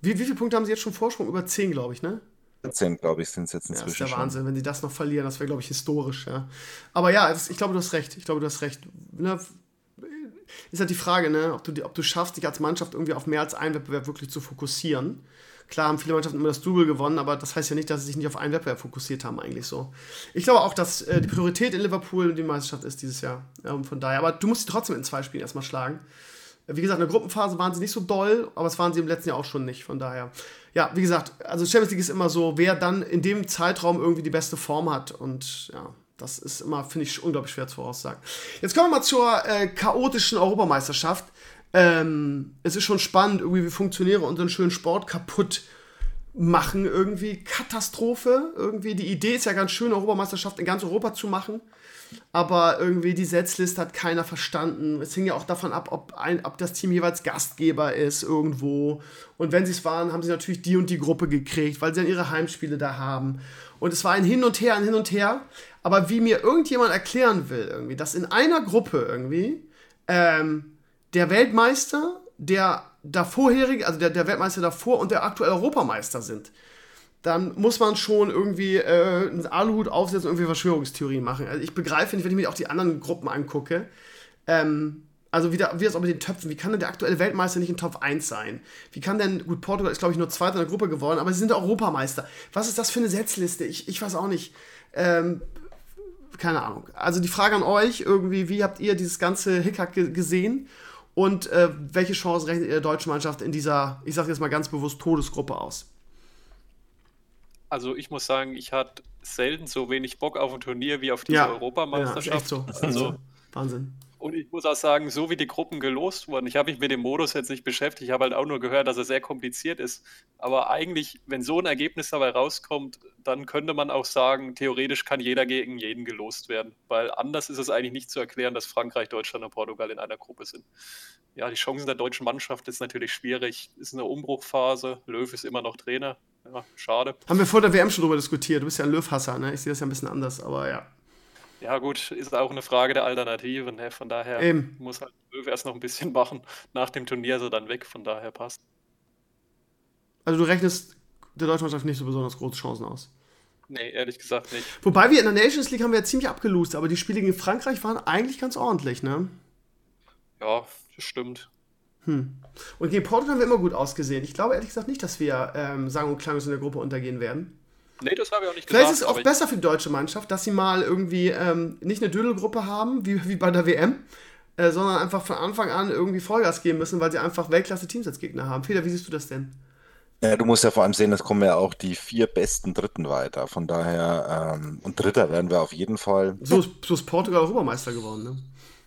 Wie, wie viele Punkte haben sie jetzt schon Vorsprung? Über 10, glaube ich, ne? 14, glaube ich, sind es jetzt inzwischen. Ja, das ist der schon. Wahnsinn, wenn sie das noch verlieren, das wäre, glaube ich, historisch, ja. Aber ja, ich glaube, du hast recht. Ich glaube, du hast recht. Ne, ist halt die Frage, ne, ob du, ob du schaffst, dich als Mannschaft irgendwie auf mehr als einen Wettbewerb wirklich zu fokussieren. Klar haben viele Mannschaften immer das Double gewonnen, aber das heißt ja nicht, dass sie sich nicht auf einen Wettbewerb fokussiert haben, eigentlich so. Ich glaube auch, dass äh, die Priorität in Liverpool die Meisterschaft ist dieses Jahr. Ja, von daher. Aber du musst sie trotzdem in zwei Spielen erstmal schlagen. Wie gesagt, in der Gruppenphase waren sie nicht so doll, aber es waren sie im letzten Jahr auch schon nicht. Von daher, ja, wie gesagt, also Champions League ist immer so, wer dann in dem Zeitraum irgendwie die beste Form hat. Und ja, das ist immer, finde ich, unglaublich schwer zu voraussagen. Jetzt kommen wir mal zur äh, chaotischen Europameisterschaft. Ähm, es ist schon spannend, irgendwie, wie Funktionäre unseren schönen Sport kaputt machen. Irgendwie Katastrophe. Irgendwie, die Idee ist ja ganz schön, Europameisterschaft in ganz Europa zu machen aber irgendwie die Setzliste hat keiner verstanden. Es hing ja auch davon ab, ob, ein, ob das Team jeweils Gastgeber ist irgendwo. Und wenn sie es waren, haben sie natürlich die und die Gruppe gekriegt, weil sie dann ihre Heimspiele da haben. Und es war ein Hin und Her, ein Hin und Her. Aber wie mir irgendjemand erklären will, irgendwie, dass in einer Gruppe irgendwie ähm, der Weltmeister, der davorherige, also der, der Weltmeister davor und der aktuelle Europameister sind dann muss man schon irgendwie äh, einen Aluhut aufsetzen und irgendwie Verschwörungstheorien machen. Also ich begreife nicht, wenn ich mir auch die anderen Gruppen angucke. Ähm, also wie, da, wie das auch mit den Töpfen, wie kann denn der aktuelle Weltmeister nicht in Top 1 sein? Wie kann denn, gut, Portugal ist glaube ich nur Zweiter in der Gruppe geworden, aber sie sind Europameister. Was ist das für eine Setzliste? Ich, ich weiß auch nicht. Ähm, keine Ahnung. Also die Frage an euch irgendwie, wie habt ihr dieses ganze Hickhack gesehen? Und äh, welche Chance rechnet ihr der deutschen Mannschaft in dieser, ich sage jetzt mal ganz bewusst, Todesgruppe aus? Also ich muss sagen, ich hatte selten so wenig Bock auf ein Turnier wie auf diese ja, Europameisterschaft. Ja, echt so. Also, Wahnsinn. Und ich muss auch sagen, so wie die Gruppen gelost wurden, ich habe mich mit dem Modus jetzt nicht beschäftigt, ich habe halt auch nur gehört, dass er sehr kompliziert ist. Aber eigentlich, wenn so ein Ergebnis dabei rauskommt, dann könnte man auch sagen, theoretisch kann jeder gegen jeden gelost werden. Weil anders ist es eigentlich nicht zu erklären, dass Frankreich, Deutschland und Portugal in einer Gruppe sind. Ja, die Chancen der deutschen Mannschaft ist natürlich schwierig. Ist eine Umbruchphase. Löw ist immer noch Trainer. Ja, schade. Haben wir vor der WM schon drüber diskutiert. Du bist ja ein Löw-Hasser, ne? Ich sehe das ja ein bisschen anders, aber ja. Ja, gut, ist auch eine Frage der Alternativen. Ne? Von daher Eben. muss halt Löw erst noch ein bisschen machen. Nach dem Turnier ist er dann weg, von daher passt. Also du rechnest der deutschen Mannschaft nicht so besonders große Chancen aus. Nee, ehrlich gesagt nicht. Wobei wir in der Nations League haben wir ja ziemlich abgelost, aber die Spiele gegen Frankreich waren eigentlich ganz ordentlich, ne? Ja, das stimmt. Hm. Und gegen Portugal haben wir immer gut ausgesehen. Ich glaube ehrlich gesagt nicht, dass wir ähm, sagen und klanglos in der Gruppe untergehen werden. Nee, das habe ich auch nicht Vielleicht gesagt. Vielleicht ist es auch besser für die deutsche Mannschaft, dass sie mal irgendwie ähm, nicht eine Dödelgruppe haben, wie, wie bei der WM, äh, sondern einfach von Anfang an irgendwie Vollgas geben müssen, weil sie einfach Weltklasse-Teams als Gegner haben. Peter, wie siehst du das denn? Ja, du musst ja vor allem sehen, es kommen ja auch die vier besten Dritten weiter. Von daher, ähm, und Dritter werden wir auf jeden Fall. So ist, so ist Portugal Europameister geworden, ne?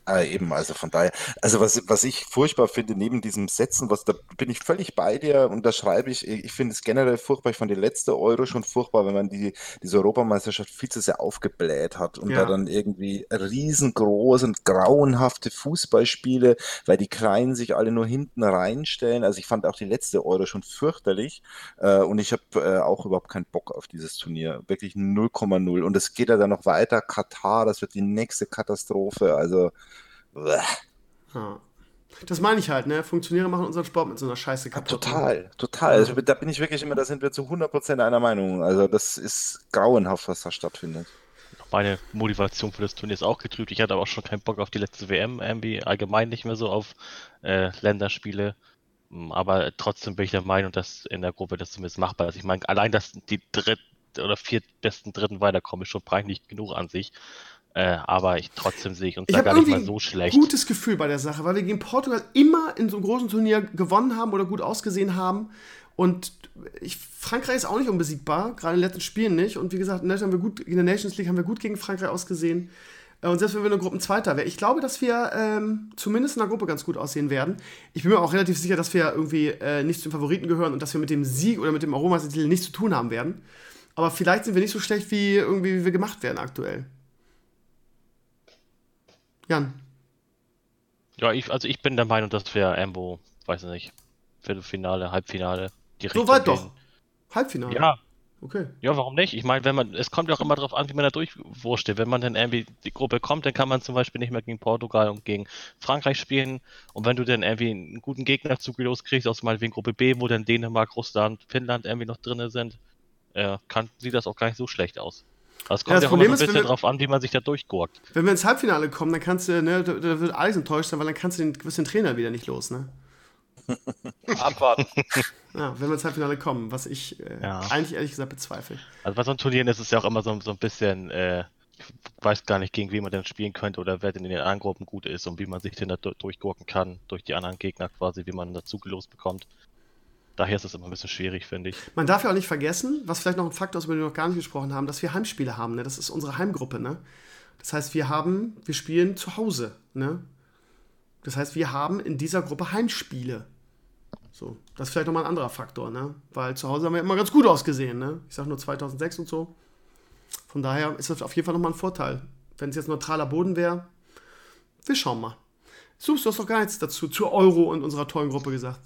Ah, eben, also von daher, also was, was ich furchtbar finde, neben diesem Setzen, was da bin ich völlig bei dir und da schreibe ich, ich finde es generell furchtbar, ich fand die letzte Euro schon furchtbar, wenn man die, diese Europameisterschaft viel zu sehr aufgebläht hat und ja. da dann irgendwie riesengroß und grauenhafte Fußballspiele, weil die Kleinen sich alle nur hinten reinstellen. Also ich fand auch die letzte Euro schon fürchterlich äh, und ich habe äh, auch überhaupt keinen Bock auf dieses Turnier. Wirklich 0,0 und es geht ja dann noch weiter. Katar, das wird die nächste Katastrophe. Also ja. Das meine ich halt, ne? Funktionäre machen unseren Sport mit so einer Scheiße kaputt. Ja, total, total. Also, da bin ich wirklich immer, da sind wir zu 100% einer Meinung. Also das ist grauenhaft, was da stattfindet. Meine Motivation für das Turnier ist auch getrübt. Ich hatte aber auch schon keinen Bock auf die letzte WM, irgendwie allgemein nicht mehr so auf äh, Länderspiele. Hm, aber trotzdem bin ich der Meinung, dass in der Gruppe das zumindest machbar ist. Ich meine, allein, dass die dritt oder vier besten Dritten weiterkommen, ist schon peinlich genug an sich. Äh, aber ich trotzdem sehe ich uns ich da gar nicht mal so schlecht. Ich habe ein gutes Gefühl bei der Sache, weil wir gegen Portugal immer in so einem großen Turnier gewonnen haben oder gut ausgesehen haben. Und ich, Frankreich ist auch nicht unbesiegbar, gerade in den letzten Spielen nicht. Und wie gesagt, in der, haben wir gut, in der Nations League haben wir gut gegen Frankreich ausgesehen. Äh, und selbst wenn wir nur Gruppenzweiter wären, ich glaube, dass wir ähm, zumindest in der Gruppe ganz gut aussehen werden. Ich bin mir auch relativ sicher, dass wir irgendwie äh, nicht zu den Favoriten gehören und dass wir mit dem Sieg oder mit dem Aromatitel nichts zu tun haben werden. Aber vielleicht sind wir nicht so schlecht, wie irgendwie wie wir gemacht werden aktuell. Jan. Ja, ich, also ich bin der Meinung, dass wir Ambo, weiß ich nicht, Viertelfinale, Halbfinale, Richtung So weit doch. Halbfinale. Ja. Okay. Ja, warum nicht? Ich meine, wenn man, es kommt ja auch immer darauf an, wie man da durchwurscht. Wenn man dann irgendwie die Gruppe kommt, dann kann man zum Beispiel nicht mehr gegen Portugal und gegen Frankreich spielen. Und wenn du dann irgendwie einen guten Gegner zugelost kriegst, aus mal wegen Gruppe B, wo dann Dänemark, Russland, Finnland irgendwie noch drin sind, äh, kann, sieht das auch gar nicht so schlecht aus. Also es kommt ja, das ja Problem auch ein bisschen wir, drauf an, wie man sich da durchgurkt. Wenn wir ins Halbfinale kommen, dann kannst du, ne, da, da wird alles enttäuscht sein, weil dann kannst du den, den Trainer wieder nicht los, ne? Abwarten. Ja, wenn wir ins Halbfinale kommen, was ich äh, ja. eigentlich ehrlich gesagt bezweifle. Also bei so einem Turnieren ist es ja auch immer so, so ein bisschen, äh, ich weiß gar nicht, gegen wen man denn spielen könnte oder wer denn in den anderen Gruppen gut ist und wie man sich denn da durchgurken kann, durch die anderen Gegner quasi, wie man dazu gelost bekommt. Daher ist es immer ein bisschen schwierig, finde ich. Man darf ja auch nicht vergessen, was vielleicht noch ein Faktor ist, über den wir noch gar nicht gesprochen haben, dass wir Heimspiele haben. Ne? Das ist unsere Heimgruppe. Ne? Das heißt, wir haben, wir spielen zu Hause. Ne? Das heißt, wir haben in dieser Gruppe Heimspiele. So, das ist vielleicht nochmal ein anderer Faktor, ne? Weil zu Hause haben wir immer ganz gut ausgesehen, ne? Ich sag nur 2006 und so. Von daher ist das auf jeden Fall nochmal ein Vorteil. Wenn es jetzt neutraler Boden wäre, wir schauen mal. Suchst du hast doch gar nichts dazu, zur Euro und unserer tollen Gruppe gesagt.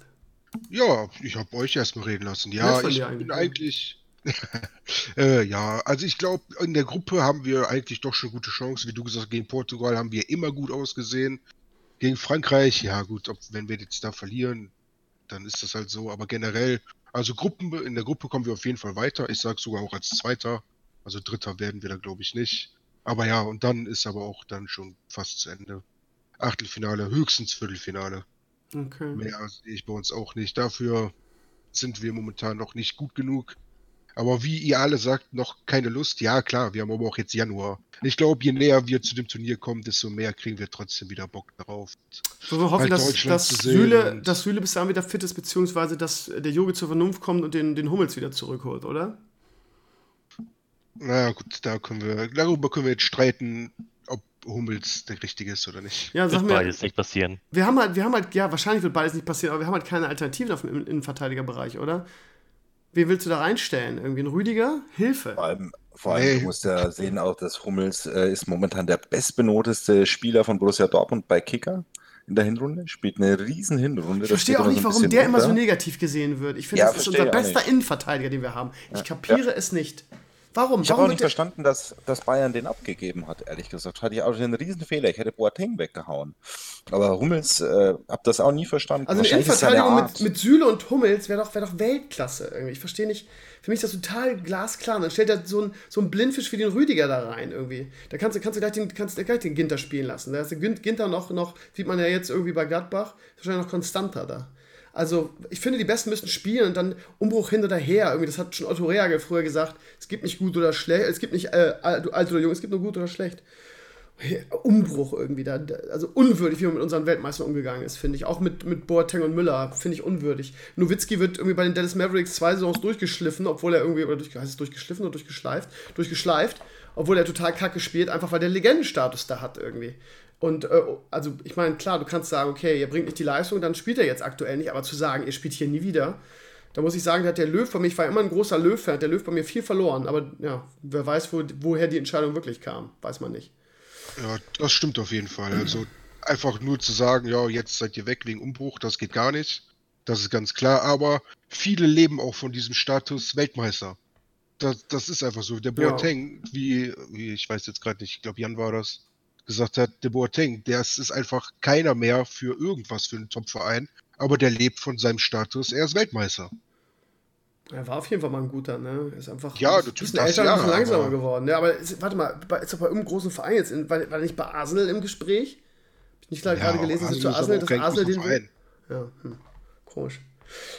Ja, ich habe euch erstmal reden lassen. Ja, ich bin eigentlich. äh, ja, also ich glaube, in der Gruppe haben wir eigentlich doch schon gute Chancen. Wie du gesagt hast, gegen Portugal haben wir immer gut ausgesehen. Gegen Frankreich, ja gut, ob, wenn wir jetzt da verlieren, dann ist das halt so. Aber generell, also Gruppen, in der Gruppe kommen wir auf jeden Fall weiter. Ich sage sogar auch als Zweiter. Also Dritter werden wir da, glaube ich, nicht. Aber ja, und dann ist aber auch dann schon fast zu Ende. Achtelfinale, höchstens Viertelfinale. Okay. Mehr sehe ich bei uns auch nicht. Dafür sind wir momentan noch nicht gut genug. Aber wie ihr alle sagt, noch keine Lust. Ja, klar, wir haben aber auch jetzt Januar. Ich glaube, je näher wir zu dem Turnier kommen, desto mehr kriegen wir trotzdem wieder Bock darauf. So, wir hoffen, halt dass, dass, Süle, dass Süle bis dahin wieder fit ist, beziehungsweise dass der Yogi zur Vernunft kommt und den, den Hummels wieder zurückholt, oder? Na gut, da können wir, darüber können wir jetzt streiten, Hummels der richtige ist oder nicht. Ja, sag wird mir, beides nicht passieren. Wir haben halt, wir haben halt, ja, wahrscheinlich wird beides nicht passieren, aber wir haben halt keine Alternativen auf dem Innenverteidigerbereich, oder? Wen willst du da reinstellen? Irgendwie ein Rüdiger? Hilfe. Vor allem, vor allem hey. du musst ja sehen, auch dass Hummels äh, ist momentan der bestbenoteste Spieler von Borussia Dortmund bei Kicker in der Hinrunde, spielt eine riesen Hinrunde. Ich verstehe auch nicht, so warum der unter. immer so negativ gesehen wird. Ich finde, ja, das ist unser bester Innenverteidiger, den wir haben. Ich kapiere ja. es nicht. Warum? Ich habe auch nicht verstanden, dass, dass Bayern den abgegeben hat, ehrlich gesagt. Hatte ich auch einen riesen Fehler. Ich hätte Boateng weggehauen. Aber Hummels, äh, hab das auch nie verstanden. Also eine Innenverteidigung mit, mit Süle und Hummels wäre doch, wär doch Weltklasse irgendwie. Ich verstehe nicht. Für mich ist das total glasklar. Dann stellt er so einen so Blindfisch wie den Rüdiger da rein irgendwie. Da kannst du, kannst du gleich, den, kannst, gleich den Ginter spielen lassen. Da ist der Ginter noch, noch, sieht man ja jetzt irgendwie bei Gladbach, ist wahrscheinlich noch konstanter da. Also, ich finde, die Besten müssen spielen und dann Umbruch hinter daher. Irgendwie, das hat schon Otto Reagel früher gesagt. Es gibt nicht gut oder schlecht, es gibt nicht äh, alt oder jung, es gibt nur gut oder schlecht. Umbruch irgendwie da. Also unwürdig, wie man mit unseren Weltmeistern umgegangen ist, finde ich. Auch mit, mit Boateng und Müller, finde ich unwürdig. Nowitzki wird irgendwie bei den Dallas Mavericks zwei Saisons durchgeschliffen, obwohl er irgendwie, oder durch, heißt es durchgeschliffen oder durchgeschleift? Durchgeschleift, obwohl er total kacke spielt, einfach weil der Legendenstatus da hat irgendwie. Und äh, also, ich meine, klar, du kannst sagen, okay, ihr bringt nicht die Leistung, dann spielt er jetzt aktuell nicht, aber zu sagen, ihr spielt hier nie wieder, da muss ich sagen, hat der Löw bei mir, ich war immer ein großer Löw-Fan, hat der Löw bei mir viel verloren, aber ja, wer weiß, wo, woher die Entscheidung wirklich kam, weiß man nicht. Ja, das stimmt auf jeden Fall. Also einfach nur zu sagen, ja, jetzt seid ihr weg wegen Umbruch, das geht gar nicht. Das ist ganz klar, aber viele leben auch von diesem Status Weltmeister. Das, das ist einfach so. Der Boateng, ja. wie, wie, ich weiß jetzt gerade nicht, ich glaube Jan war das, gesagt hat, De Boateng, der ist einfach keiner mehr für irgendwas für einen Top-Verein, aber der lebt von seinem Status, er ist Weltmeister. Er war auf jeden Fall mal ein guter, ne? Er ist einfach ja, ein bisschen älter und ein bisschen langsamer aber... geworden. Ne? Aber ist, warte mal, ist er bei irgendeinem großen Verein jetzt, in, war, war nicht bei Arsenal im Gespräch? Hab ich nicht ja, gerade gelesen, dass er zu Arsenal, dass Arsenal den. Ja, hm. komisch.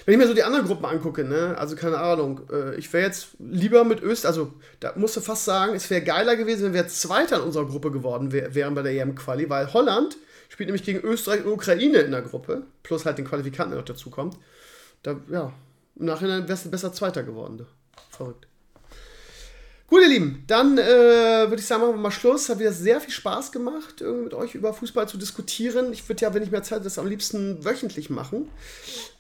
Wenn ich mir so die anderen Gruppen angucke, ne, also keine Ahnung, äh, ich wäre jetzt lieber mit Österreich, also da musst du fast sagen, es wäre geiler gewesen, wenn wir Zweiter in unserer Gruppe geworden wär, wären bei der EM-Quali, weil Holland spielt nämlich gegen Österreich und Ukraine in der Gruppe, plus halt den Qualifikanten, der noch dazu kommt. Da, ja, im Nachhinein wärst du besser Zweiter geworden. Verrückt. Gut, ihr Lieben, dann äh, würde ich sagen, machen wir mal Schluss. Hat wieder sehr viel Spaß gemacht, irgendwie mit euch über Fußball zu diskutieren. Ich würde ja, wenn ich mehr Zeit das am liebsten wöchentlich machen.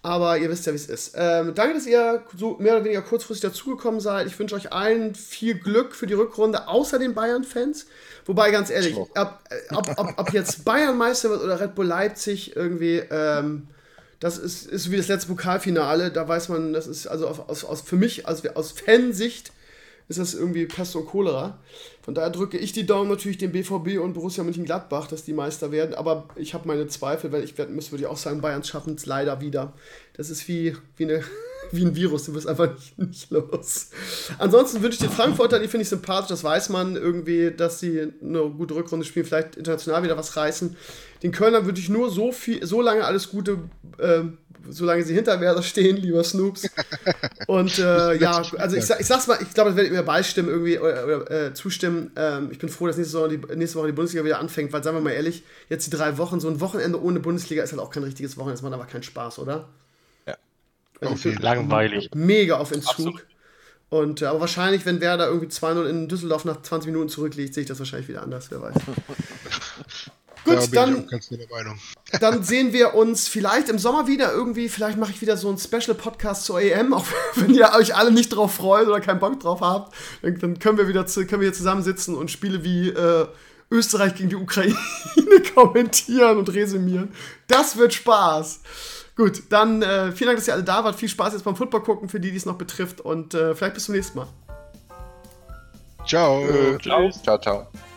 Aber ihr wisst ja, wie es ist. Ähm, danke, dass ihr so mehr oder weniger kurzfristig dazugekommen seid. Ich wünsche euch allen viel Glück für die Rückrunde, außer den Bayern-Fans. Wobei, ganz ehrlich, ab, ab, ab, ab, jetzt Bayern Meister wird oder Red Bull Leipzig irgendwie, ähm, das ist, ist wie das letzte Pokalfinale. Da weiß man, das ist also aus, aus, für mich, also aus Fansicht, ist das irgendwie Pest und Cholera. Von daher drücke ich die Daumen natürlich dem BVB und Borussia Mönchengladbach, dass die Meister werden. Aber ich habe meine Zweifel, weil ich werden müsste, würde ich auch sagen, Bayern schaffen es leider wieder. Das ist wie, wie, eine, wie ein Virus, du wirst einfach nicht, nicht los. Ansonsten wünsche ich den Frankfurter, die finde ich sympathisch, das weiß man irgendwie, dass sie eine gute Rückrunde spielen, vielleicht international wieder was reißen. Den Kölnern würde ich nur so viel, so lange alles Gute äh, solange sie hinter Werder stehen, lieber Snoops. Und äh, ja, also ich, ich sag's mal, ich glaube, das werde ich mir beistimmen, irgendwie oder, oder äh, zustimmen. Ähm, ich bin froh, dass nächste Woche, die, nächste Woche die Bundesliga wieder anfängt, weil, sagen wir mal ehrlich, jetzt die drei Wochen, so ein Wochenende ohne Bundesliga ist halt auch kein richtiges Wochenende, das macht aber keinen Spaß, oder? Ja. Also langweilig. Mega auf Entzug. Absolut. Und, äh, aber wahrscheinlich, wenn Werder irgendwie 2-0 in Düsseldorf nach 20 Minuten zurückliegt, sehe ich das wahrscheinlich wieder anders, wer weiß. Gut, dann, dann sehen wir uns vielleicht im Sommer wieder irgendwie. Vielleicht mache ich wieder so einen Special-Podcast zur EM, auch wenn ihr euch alle nicht drauf freut oder keinen Bock drauf habt. Dann, dann können wir wieder zu, können wir hier zusammensitzen und Spiele wie äh, Österreich gegen die Ukraine kommentieren und resümieren. Das wird Spaß. Gut, dann äh, vielen Dank, dass ihr alle da wart. Viel Spaß jetzt beim Football gucken, für die, die es noch betrifft. Und äh, vielleicht bis zum nächsten Mal. Ciao. Äh, ciao. Ciao, ciao.